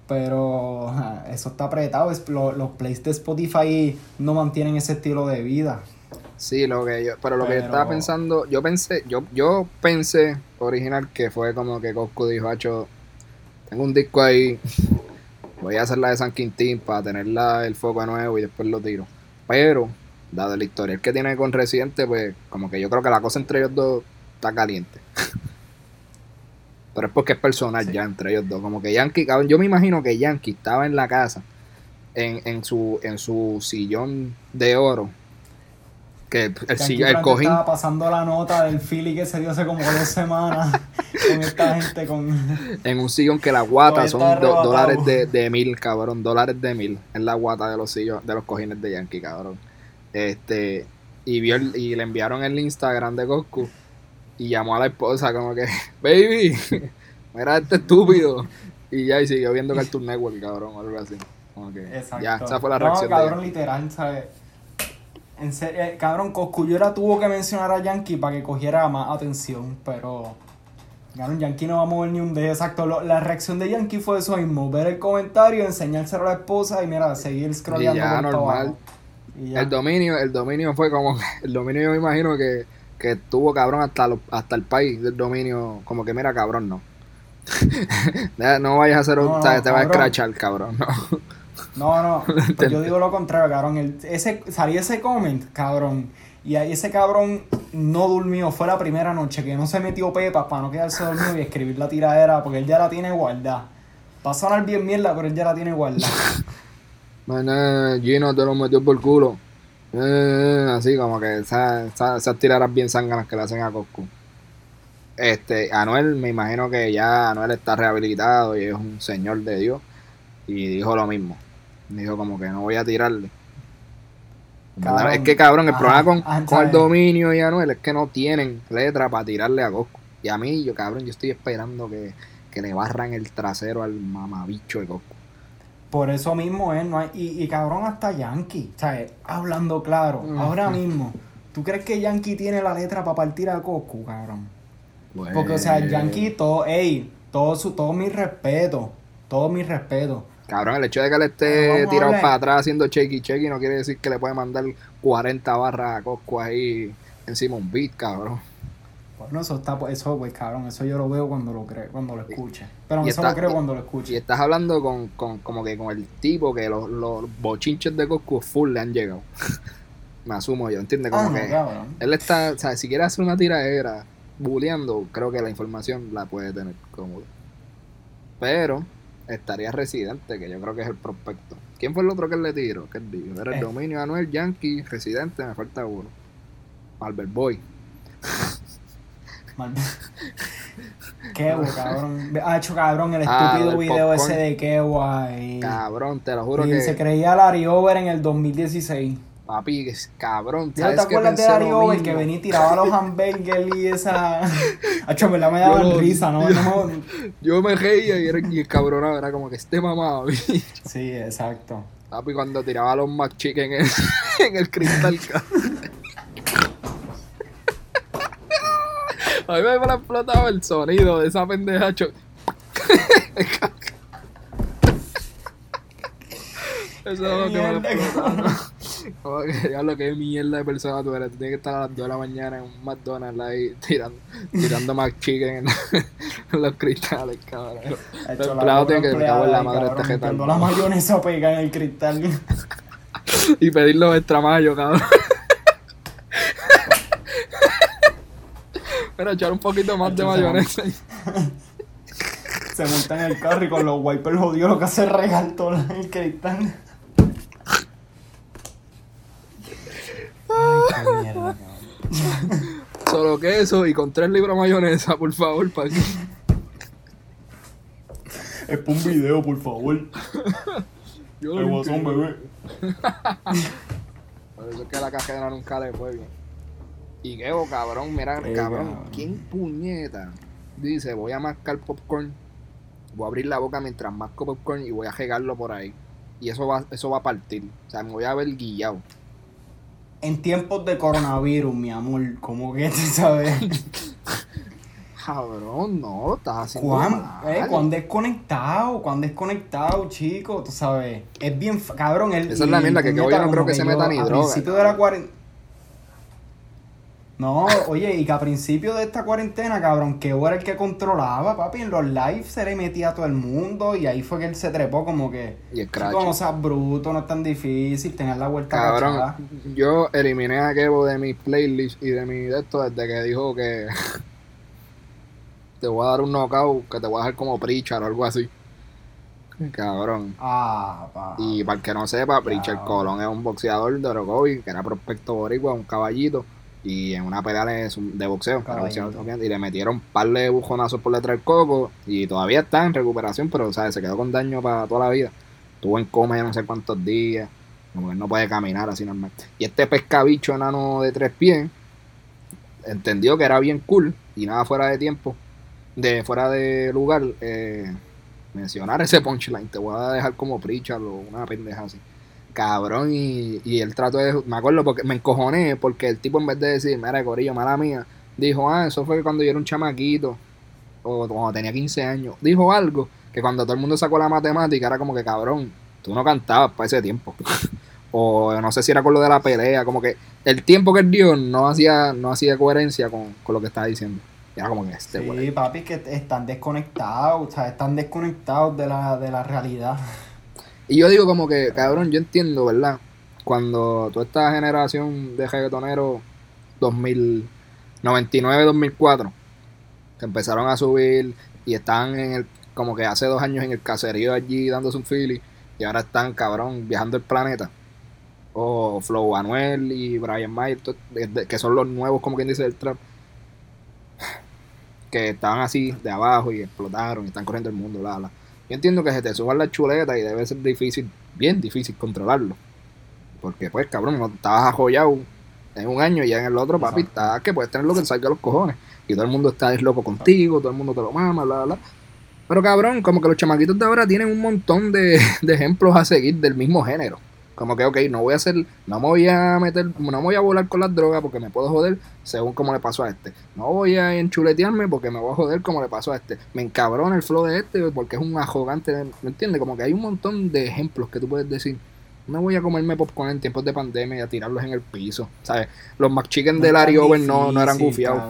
Pero eso está apretado. Es- lo- los plays de Spotify no mantienen ese estilo de vida. Sí, lo que yo, pero lo que yo estaba pensando, yo pensé, yo, yo pensé original que fue como que Coscu dijo, Hacho, tengo un disco ahí, voy a hacer la de San Quintín para tenerla el foco nuevo y después lo tiro. Pero, dado la historia que tiene con Residente, pues como que yo creo que la cosa entre ellos dos está caliente. Pero es porque es personal Sí. ya entre ellos dos. Como que Yankee, yo me imagino que Yankee estaba en la casa, en, en su, en su sillón de oro. Que el, sillón, el cojín, Estaba pasando la nota del Philly que se dio hace como dos semanas con esta gente con... en un sillón que la guata son do- dólares de, de mil, cabrón, dólares de mil. En la guata de los sillones, de los cojines de Yankee, cabrón. Este, y vio el- y le enviaron el Instagram de Coscu y llamó a la esposa como que, baby, mira este estúpido. Y ya, y siguió viendo Cartoon Network, cabrón, o algo así. Como que, Exacto. ya, esa fue la No, reacción de cabrón, Yankee. literal, ¿sabes? En serio, eh, cabrón, Coscuyora tuvo que mencionar a Yankee para que cogiera más atención, pero... Cabrón, Yankee no va a mover ni un dedo, exacto. Lo- la reacción de Yankee fue eso mismo, ver el comentario, enseñárselo a la esposa y mira, seguir scrolleando Y ya, normal. Y ya. El dominio, el dominio fue como, el dominio yo me imagino que, que tuvo cabrón hasta los, hasta el país del dominio, como que mira cabrón no. No vayas a hacer un, No, no, sea, te va a escrachar cabrón, no. No, no, pues yo digo lo contrario, cabrón. El, ese, salió ese comment, cabrón. Y ahí ese cabrón no durmió. Fue la primera noche que no se metió pepas para no quedarse dormido y escribir la tiradera porque él ya la tiene guardada. Va a sonar bien mierda, pero él ya la tiene guardada. Maná, Gino te lo metió por culo. Eh, así como que esas, esas, esas tiradas bien zánganas que le hacen a Coscu. Este, Anuel, me imagino que ya Anuel está rehabilitado y es un señor de Dios. Y dijo lo mismo. Dijo como que no voy a tirarle. Es que cabrón, el Ajá, problema con, ajá, con el dominio y Anuel es que no tienen letra para tirarle a Coscu. Y a mí, yo cabrón, yo estoy esperando que, que le barran el trasero al mamabicho de Coscu. Por eso mismo él no hay. Y, y cabrón, hasta Yankee. ¿Sabes? Hablando claro. Ujú. Ahora mismo. ¿Tú crees que Yankee tiene la letra para partir a Coscu, cabrón? Porque, o sea, Pues, Yankee, todo, ey, todo, su, todo mi respeto. Todo mi respeto. Cabrón, el hecho de que Pero esté tirado para atrás haciendo checky checky no quiere decir que le puede mandar 40 barras a Coscu ahí encima un beat, cabrón. Bueno, eso está, eso, pues cabrón, eso yo lo veo cuando lo creo, cuando lo escuche. Pero y eso está- lo creo y- cuando lo Y escuche. estás hablando con, con como que con el tipo que los, los bochinches de Coscu full le han llegado. Me asumo yo, ¿entiendes? Como Ah, no, que cabrón. él está, o sea, si quiere hacer una tiradera bulleando, creo que la información la puede tener cómodo. Pero estaría Residente, que yo creo que es el prospecto. ¿Quién fue el otro que le tiró? ¿Qué dijo? Era el Eh. dominio Anuel, Yankee, Residente, me falta uno. Albert Boy. Kevo, cabrón. Ha hecho cabrón el Ah, estúpido video popcorn. ese de Kevo ahí. Cabrón, te lo juro Y que. se creía Larry Over en el 2016. Papi, que es cabrón. ¿Ya ¿Sabes te acuerdas de Over mismo? que venía y tiraba los hamburgers y esa. Hacho, me daban Yo risa, ¿no? yo- No- Yo me reía y era y el cabronado, era como que este mamado. Sí, exacto. Papi, cuando tiraba los McChicken en el, en el cristal. cabrón. A mí me explotaba el sonido de esa pendeja. Eso es lo que me Mierda, explotaba. Como que, diablo, qué mierda de persona tú eres. Tú tienes que estar a las 2 de la mañana en un McDonald's ahí tirando, tirando McChicken en, en los cristales, cabrón. Hacho, Los empleados tienen que cago en la madre este cabrón, metiendo la mayonesa pega en el cristal. Y pedirlo extra mayo, cabrón. Pero echar un poquito más de mayonesa. Se monta en el carro y con los wipers jodidos lo que hace regar todo el cristal. Ay, qué mierda, cabrón. Solo queso y con tres libros de mayonesa, por favor, para que. Es para un video, por favor. Yo El guasón, bebé. Por eso es que la cajera nunca le fue bien. Y Geo, cabrón, mira, cabrón, cabrón. ¿quién puñeta? Dice, voy a mascar popcorn, voy a abrir la boca mientras masco popcorn y voy a regarlo por ahí. Y eso va, eso va a partir. O sea, me voy a ver guillado. En tiempos de coronavirus, mi amor, como que tú sabes. Cabrón, no, estás haciendo ¿Cuán, eh, cuán desconectado, cuán desconectado, chico, tú sabes. Es bien, cabrón. El, Esa es la mierda, que Keo yo no creo que se meta ni droga, principio de la cuarentena. No, oye, y que a principio de esta cuarentena, cabrón, que era el que controlaba, papi, en los lives se le metía a todo el mundo y ahí fue que él se trepó como que, Y el crash. chico, no seas bruto, no es tan difícil tener la vuelta Cabrón, cachada. yo eliminé a Kevo de mis playlists y de mi de esto desde que dijo que te voy a dar un knockout que te voy a dejar como Pritchard o algo así. Cabrón. Ah, pa. Y para el que no sepa, Pritchard. Colón es un boxeador de Orocovi, que era prospecto boricua, un caballito. Y en una pelea de, de boxeo, y le metieron un par de bujonazos por detrás del coco. Y todavía está en recuperación, pero ¿sabes? se quedó con daño para toda la vida. Estuvo en coma ya no sé cuántos días. Como no puede caminar así normal. Y este pescabicho enano de tres pies entendió que era bien cool y nada fuera de tiempo, de fuera de lugar, eh, mencionar ese punchline. Te voy a dejar como Pritchard o una pendeja así. Cabrón, y, y él trató de. Me acuerdo porque me encojoné porque el tipo en vez de decir, mira, Corillo, mala mía, dijo, ah, eso fue cuando yo era un chamaquito o cuando tenía 15 años. Dijo algo que cuando todo el mundo sacó la matemática era como que, cabrón, tú no cantabas para ese tiempo. o no sé si era con lo de la pelea, como que el tiempo que él dio no hacía, no hacía coherencia con, con lo que estaba diciendo. Era como que este. Sí, papi, que están desconectados, o sea, están desconectados de la, de la realidad. Y yo digo como que, cabrón, yo entiendo, ¿verdad? Cuando toda esta generación de reggaetoneros 2099, 2004, que empezaron a subir y están en el, como que hace dos años en el caserío allí dándose un feeling y ahora están, cabrón, viajando el planeta. O Flow Anuel y Brian Mayer, que son los nuevos, como quien dice, del trap. Que estaban así de abajo y explotaron y están corriendo el mundo, bla, bla. Yo entiendo que se te suban las chuletas y debe ser difícil, bien difícil controlarlo. Porque, pues, cabrón, no estabas ajoyado en un año y ya en el otro, papi, Exacto. estás que puedes tener lo que salga a los cojones. Y todo el mundo está es loco contigo, todo el mundo te lo mama, bla, bla, bla. Pero, cabrón, como que los chamaquitos de ahora tienen un montón de, de ejemplos a seguir del mismo género. Como que, ok, no voy a hacer, no me voy a meter, no me voy a volar con las drogas porque me puedo joder según como le pasó a este. No voy a enchuletearme porque me voy a joder como le pasó a este. Me encabrona el flow de este porque es un arrogante, ¿me entiendes? Como que hay un montón de ejemplos que tú puedes decir. No voy a comerme popcorn en tiempos de pandemia y a tirarlos en el piso, ¿sabes? Los McChicken de es Larry Over no, no eran gufiados.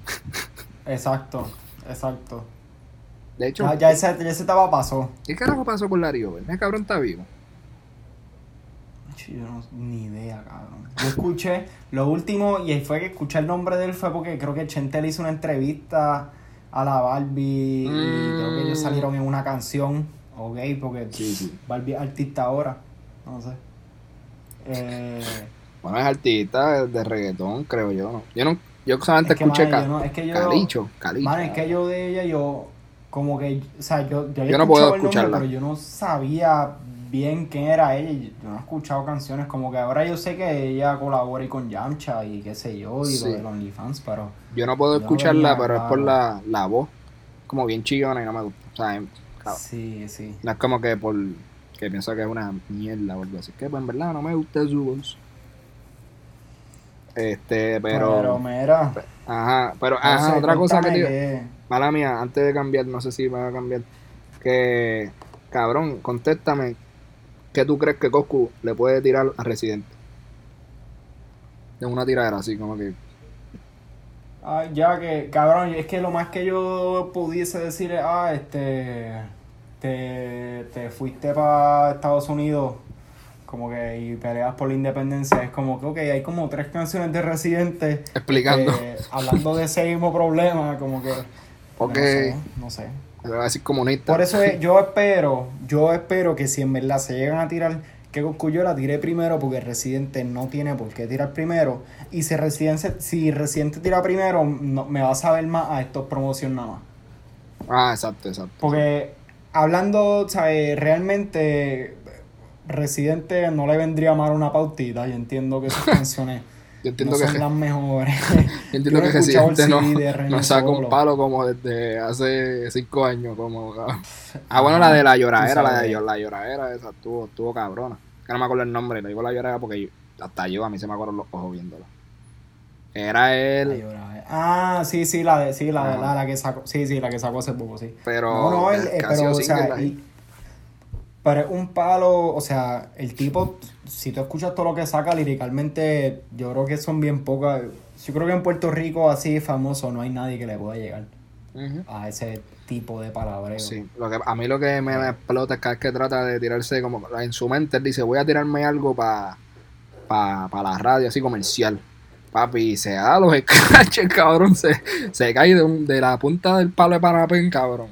Exacto, exacto. De hecho, Ya, ya ese, ya ese etapa pasó. ¿qué carajo pasó con Larry Over? Ese cabrón está vivo. Yo no, ni idea, cabrón. Yo escuché, lo último, y fue que escuché el nombre de él fue porque creo que Chente le hizo una entrevista a la Barbie y creo que ellos Mm. salieron en una canción, ok, porque Sí, sí. Barbie es artista ahora, no sé. Eh, Bueno, es artista de reggaetón, creo yo. ¿no? Yo no, yo solamente es que, escuché mano, ca- yo no- es que yo, Calicho, Calicho. es que yo de ella, yo, como que, o sea, yo, yo Yo no puedo escuchado el nombre, escucharla. pero yo no sabía bien quién era ella, yo no he escuchado canciones, como que ahora yo sé que ella colabora y con Yamcha y qué sé yo, y Sí. lo del OnlyFans, pero... Yo no puedo Yo escucharla, pero es por la, la voz. Como bien chillona y no me gusta. O sea, em, claro, Sí, sí. no es como que por que pienso que es una mierda o algo así. Que pues en verdad no me gusta su voz. Este, Pero, pero. mira, ajá, pero no ajá, sé, otra cosa que qué- Mala mía, antes de cambiar, no sé si va a cambiar. Que, cabrón, contéstame. ¿Qué tú crees que Coscu le puede tirar a Residente? De una tiradera así, como que. Ah, ya que, cabrón, es que lo más que yo pudiese decir es, ah, este, te, te fuiste para Estados Unidos, como que, y peleas por la independencia, es como que, ok, hay como tres canciones de Residente Explicando. eh, hablando de ese mismo problema, como que, Ok. no sé, no sé. Le va a decir comunista. Por eso es- yo espero, yo espero que si en verdad se llegan a tirar, que Cosculluela tire primero porque Residente no tiene por qué tirar primero. Y si Residente, si Residente tira primero, no, me va a saber más a estos promoción nada más. Ah, exacto, exacto. Porque hablando, ¿sabes? Realmente Residente no le vendría mal una pautita. y entiendo que sus canciones Yo entiendo no que, son las mejores. yo entiendo Yo que Residente no, no saca un palo como desde hace cinco años. Como, ah, bueno, la de la lloradera, la de la lloradera, esa estuvo, estuvo cabrona. Que no me acuerdo el nombre, le digo la lloradera porque yo- hasta yo a mí se me acuerdan los ojos viéndola. Era él, ahora, Ah, sí, sí, la de, sí, la, la, la que sacó, sí, sí, la que sacó hace poco, sí. pero. No, no, él, eh, pero, o sea, y- pero un palo, o sea, el tipo, si tú escuchas todo lo que saca liricalmente, yo creo que son bien pocas. Yo creo que en Puerto Rico, así famoso, no hay nadie que le pueda llegar a ese tipo de palabreo. Sí, lo que, a mí lo que me explota es cada vez que trata de tirarse como en su mente, él dice, voy a tirarme algo para pa, pa la radio, así comercial. Papi, se da los escaches, cabrón, se, se cae de, un- de la punta del palo de panapén, cabrón.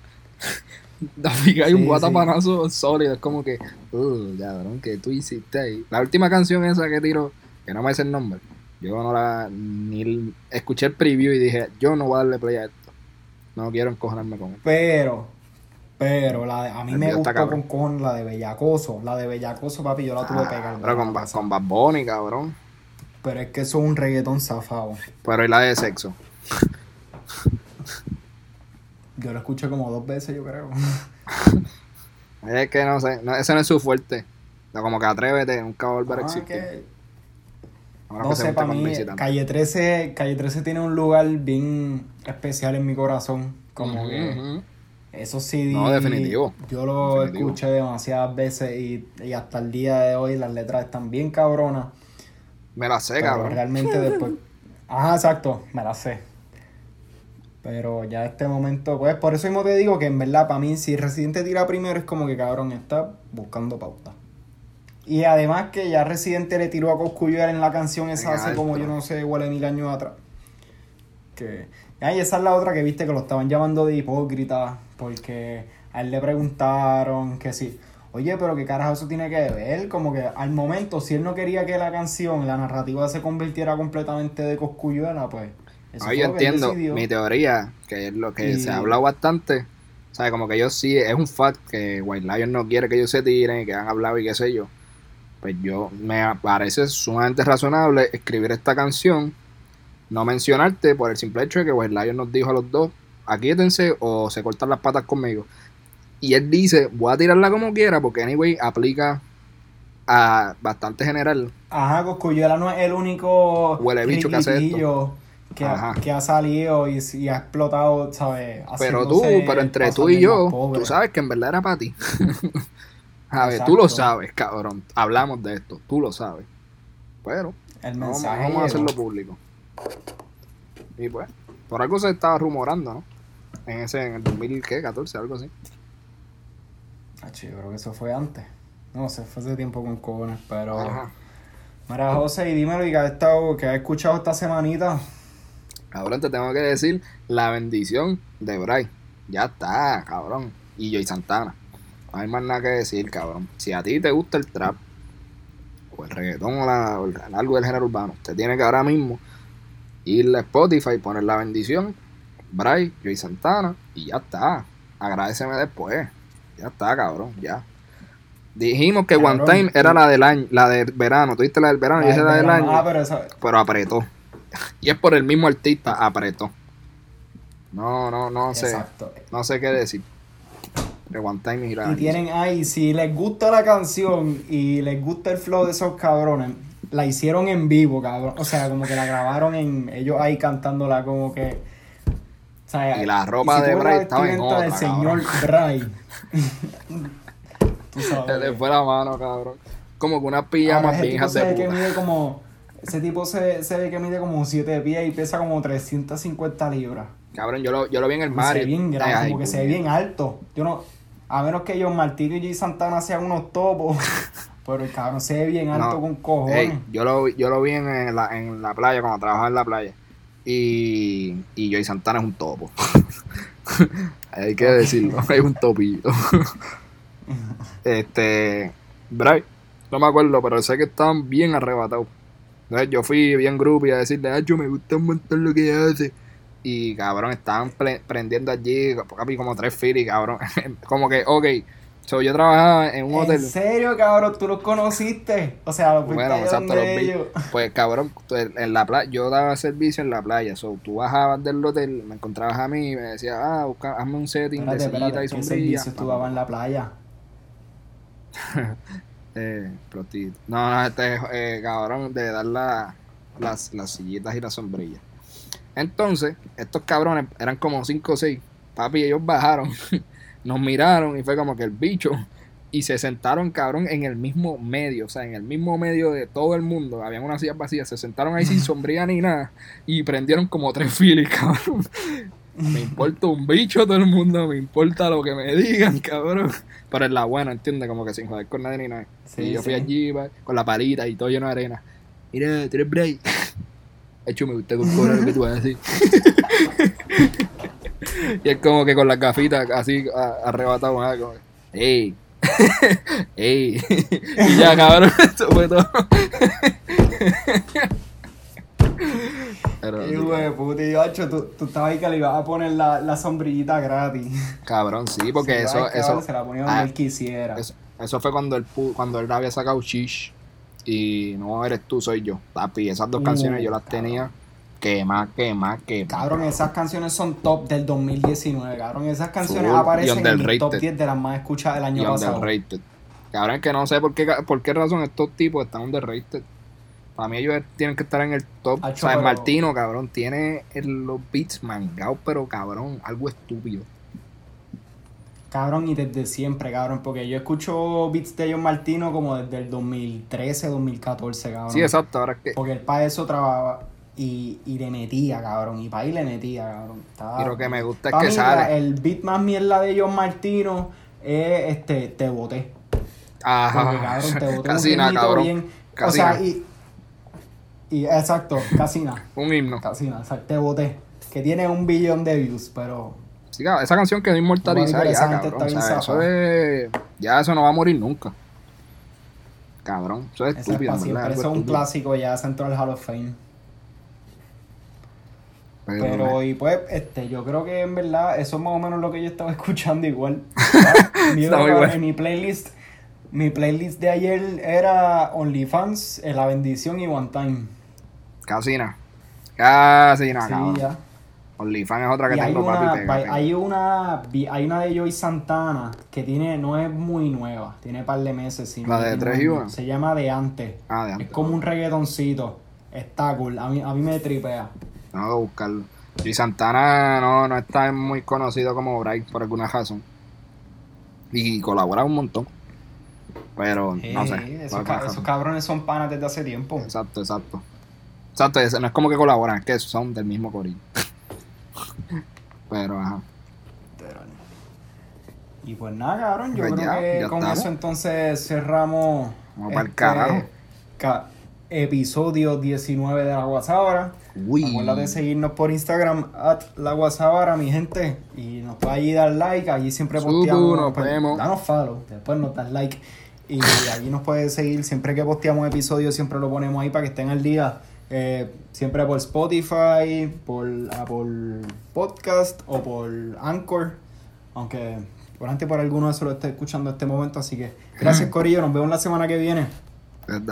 Papi, cae un Sí, guatapanazo sólido, es como que, uh, cabrón, que tú hiciste ahí. La última canción esa que tiro, que no me dice el nombre, yo no la, ni escuché el preview y dije, yo no voy a darle play a esto. No quiero encojonarme con él. Pero, pero, la de- a mí El me cabrón. con cojones la de Bellacoso. La de Bellacoso, papi, yo la tuve Ah, pegada. Pero con, con Bad Bunny, cabrón. Pero es que eso es un reggaetón zafado. Pero y la de sexo. Yo lo escuché como dos veces, yo creo. Es que no sé, no, ese no es su fuerte. No, como que atrévete, nunca va a volver a Ah, existir. que- no sé, para mí. Calle 13, Calle 13 tiene un lugar bien especial en mi corazón. Como que esos CD. No, definitivo. Yo lo Definitivo. escuché demasiadas veces y, y hasta el día de hoy las letras están bien cabronas. Me la sé, Pero cabrón. realmente después. Ajá, exacto, me la sé. Pero ya este momento, pues por eso mismo te digo que en verdad para mí si Residente tira primero es como que cabrón está buscando pauta. Y además que ya Residente le tiró a Cosculluela en la canción esa hace como yo no sé, igual mil años atrás. Que. Ay, esa es la otra que viste que lo estaban llamando de hipócrita. Porque a él le preguntaron que si. Oye, pero qué carajo eso tiene que ver. Como que al momento, si él no quería que la canción, la narrativa se convirtiera completamente de Cosculluela, pues. Eso fue yo entiendo mi teoría, que es lo que Y- se ha hablado bastante. O sea, como que ellos sí, es un fact que White Lion no quiere que ellos se tiren y que han hablado y qué sé yo. Pues yo, me parece sumamente razonable escribir esta canción, no mencionarte por el simple hecho de que White Lion nos dijo a los dos, aquíétense o se cortan las patas conmigo. Y él dice, voy a tirarla como quiera porque anyway aplica a bastante general. Ajá, Cosculluela no es el único Huele bicho que hace esto. Que, ha, Ajá. que ha salido y, y ha explotado, ¿sabes? Pero tú, pero entre tú y yo, tú sabes que en verdad era para ti. A ver, tú lo sabes, cabrón. Hablamos de esto, tú lo sabes. Pero El no vamos, a hacerlo público. Y pues, por algo se estaba rumorando, ¿no? En ese, en el 2014, algo así. Ah, yo creo que eso fue antes. No sé, fue hace tiempo con cojones, pero... Ajá. Mira, José, y dímelo, y que has, estado, que has escuchado esta semanita. Cabrón, te tengo que decir la bendición de Bray. Ya está, cabrón. Y Joy Santana. No hay más nada que decir, cabrón. Si a ti te gusta el trap, o el reggaetón, o, la- o el- algo del género urbano, usted tiene que ahora mismo ir a Spotify, poner la bendición, Bray, Joy Santana, y ya está. Agradeceme después. Ya está, cabrón, ya. Dijimos que One Time era la del año, la del verano. ¿Tú viste la del verano? Yo hice la del año Ah, pero eso... pero apretó. Y es por el mismo artista, apretó. No, no, no sé. Exacto. No sé qué decir. De One Time y Y tienen ahí, si les gusta la canción y les gusta el flow de esos cabrones, la hicieron en vivo, cabrón. O sea, como que la grabaron en ellos ahí cantándola como que. O sea, Y la ropa si de Bray estaba en vestimenta del otra, señor Bray. Tú Se le fue la mano, cabrón. Como que unas pijamas bien hijas de ve que puta. mide como. Ese tipo se, se ve que mide como 7 pies y pesa como 350 libras. Cabrón, yo lo, yo lo vi en el se mar. ve bien grande, Ay, como que se ve bien alto. Yo no, a menos que John Martino y Jay Santana sean unos topos, pero el cabrón se ve bien alto No. con cojones. Yo, lo, vi- yo lo vi en, la, en la playa, cuando trabajaba en la playa. Y, y Santana es un topo. Hay que decirlo, es un topito. este, Bray, No me acuerdo, pero sé que estaban bien arrebatados. Entonces yo fui bien grupo y a decirle, ah, yo me gusta un montón lo que hace. Y cabrón, estaban prendiendo allí papi, como tres filis, cabrón. como que, ok. So, yo trabajaba en un ¿En hotel. serio, cabrón? ¿Tú los conociste? O sea, los Bueno, exacto, los vi. ellos. Pues cabrón, en la playa, yo daba servicio en la playa. So, tú bajabas del hotel, me encontrabas a mí y me decías, ah, busca, hazme un setting Espérate, de sillita espérate, y ¿qué sombrilla. servicios tú dabas en la playa? Prostituta. No, no, este es, eh, cabrón, de dar la- las, las sillitas y las sombrillas. Entonces, estos cabrones eran como 5 o 6. Papi, ellos bajaron, nos miraron y fue como que el bicho. Y se sentaron, cabrón, en el mismo medio, o sea, en el mismo medio de todo el mundo. Habían unas sillas vacías, se sentaron ahí sin sombrilla ni nada. Y prendieron como tres filis, cabrón. Me importa un bicho todo el mundo, me importa lo que me digan, cabrón. Pero es la buena, ¿entiendes? Como que sin joder con nadie ni nada. Sí, y yo fui allí con la palita y todo lleno de arena. Mira, tú eres Bray. Hecho, me gusta con cobrar lo que tú vas a decir. y es como que con las gafitas así arrebatado, ¿verdad? como, ¡Ey! ¡Ey! y ya, cabrón, eso fue todo. Pero, Y güey, puta, y yo, tú, tú estabas ahí que le ibas a poner la, la sombrillita gratis. cabrón, sí, porque eso, eso, Se la ponía donde ah, él quisiera. Eso, eso fue cuando él, cuando él había sacado Shish y no eres tú, soy yo. Papi, esas dos Uh, canciones yo las cabrón. tenía quema, quema, quema. Cabrón, esas canciones son top del 2019, cabrón. Esas canciones Full. aparecen en underrated. top 10 de las más escuchadas del año y pasado. underrated. Cabrón, es que no sé por qué, por qué razón estos tipos están underrated. Para mí ellos tienen que estar en el top. Hacho, o sea, pero- Martino, cabrón, tiene el- los beats mangados, pero cabrón, algo estúpido. Cabrón, y desde siempre, cabrón, porque yo escucho beats de John Martino como desde el 2013, 2014, cabrón. Sí, exacto, ahora es que... Porque él para eso trabajaba y, y le metía, cabrón. Y para ahí le metía, cabrón. Estaba- Y lo que me gusta es Pa' que mí, sale. El beat más mierda de John Martino es este, Te Boté. Porque, Ajá, cabrón, Te Boté Casina, ritmito cabrón. bien. O sea, y. Y exacto, Casina. Un himno. Casina, o sea, Te Boté. Que tiene un billón de views, pero. Sí, cabrón, esa canción quedó inmortalizada Igual ya, cabrón. O sea, eso es... Ya eso no va a morir nunca. Cabrón, eso es es estúpido, verdad, Eso es un clásico ya, se entró al Hall of Fame. Pero, Pero, y pues, este, yo creo que en verdad eso es más o menos lo que yo estaba escuchando igual. Bueno. En mi playlist, mi playlist de ayer era OnlyFans, eh, La Bendición y One Time. Casina. Casina, sí, cabrón. ya. OnlyFans es otra que Y hay tengo, una, papi. pega, hay una, hay una de Joy Santana que tiene, no es muy nueva, tiene un par de meses. ¿La no de tiene Tres y un- Uno? Se llama De Antes. Ah, de antes. Es como un reggaetoncito. Está cool, a mí, a mí me tripea. Tengo que buscarlo. Y Santana no, no está muy conocido como Bryce por alguna razón. Y colabora un montón. Pero no sé. Ca- esos cabrones son panas desde hace tiempo. Exacto, exacto. Exacto, no es como que colaboran, es que son del mismo corillo. Pero, ajá. Y pues nada, cabrón, yo Pues creo ya, que ya con estamos. eso entonces cerramos Vamos pa'l carajo. ca- episodio 19 de La Guasábara. Acuérdate de seguirnos por Instagram, at La Guasábara, mi gente. Y nos puede allí dar like, allí siempre Subu, posteamos. nos pues, vemos. Danos follow, después nos das like. Y allí nos puedes seguir, siempre que posteamos episodios, siempre lo ponemos ahí para que estén al día. Eh, siempre por Spotify, por Apple Podcast o por Anchor. Aunque por antes por alguno de eso lo esté escuchando en este momento. Así que gracias Corillo, nos vemos la semana que viene. Pues.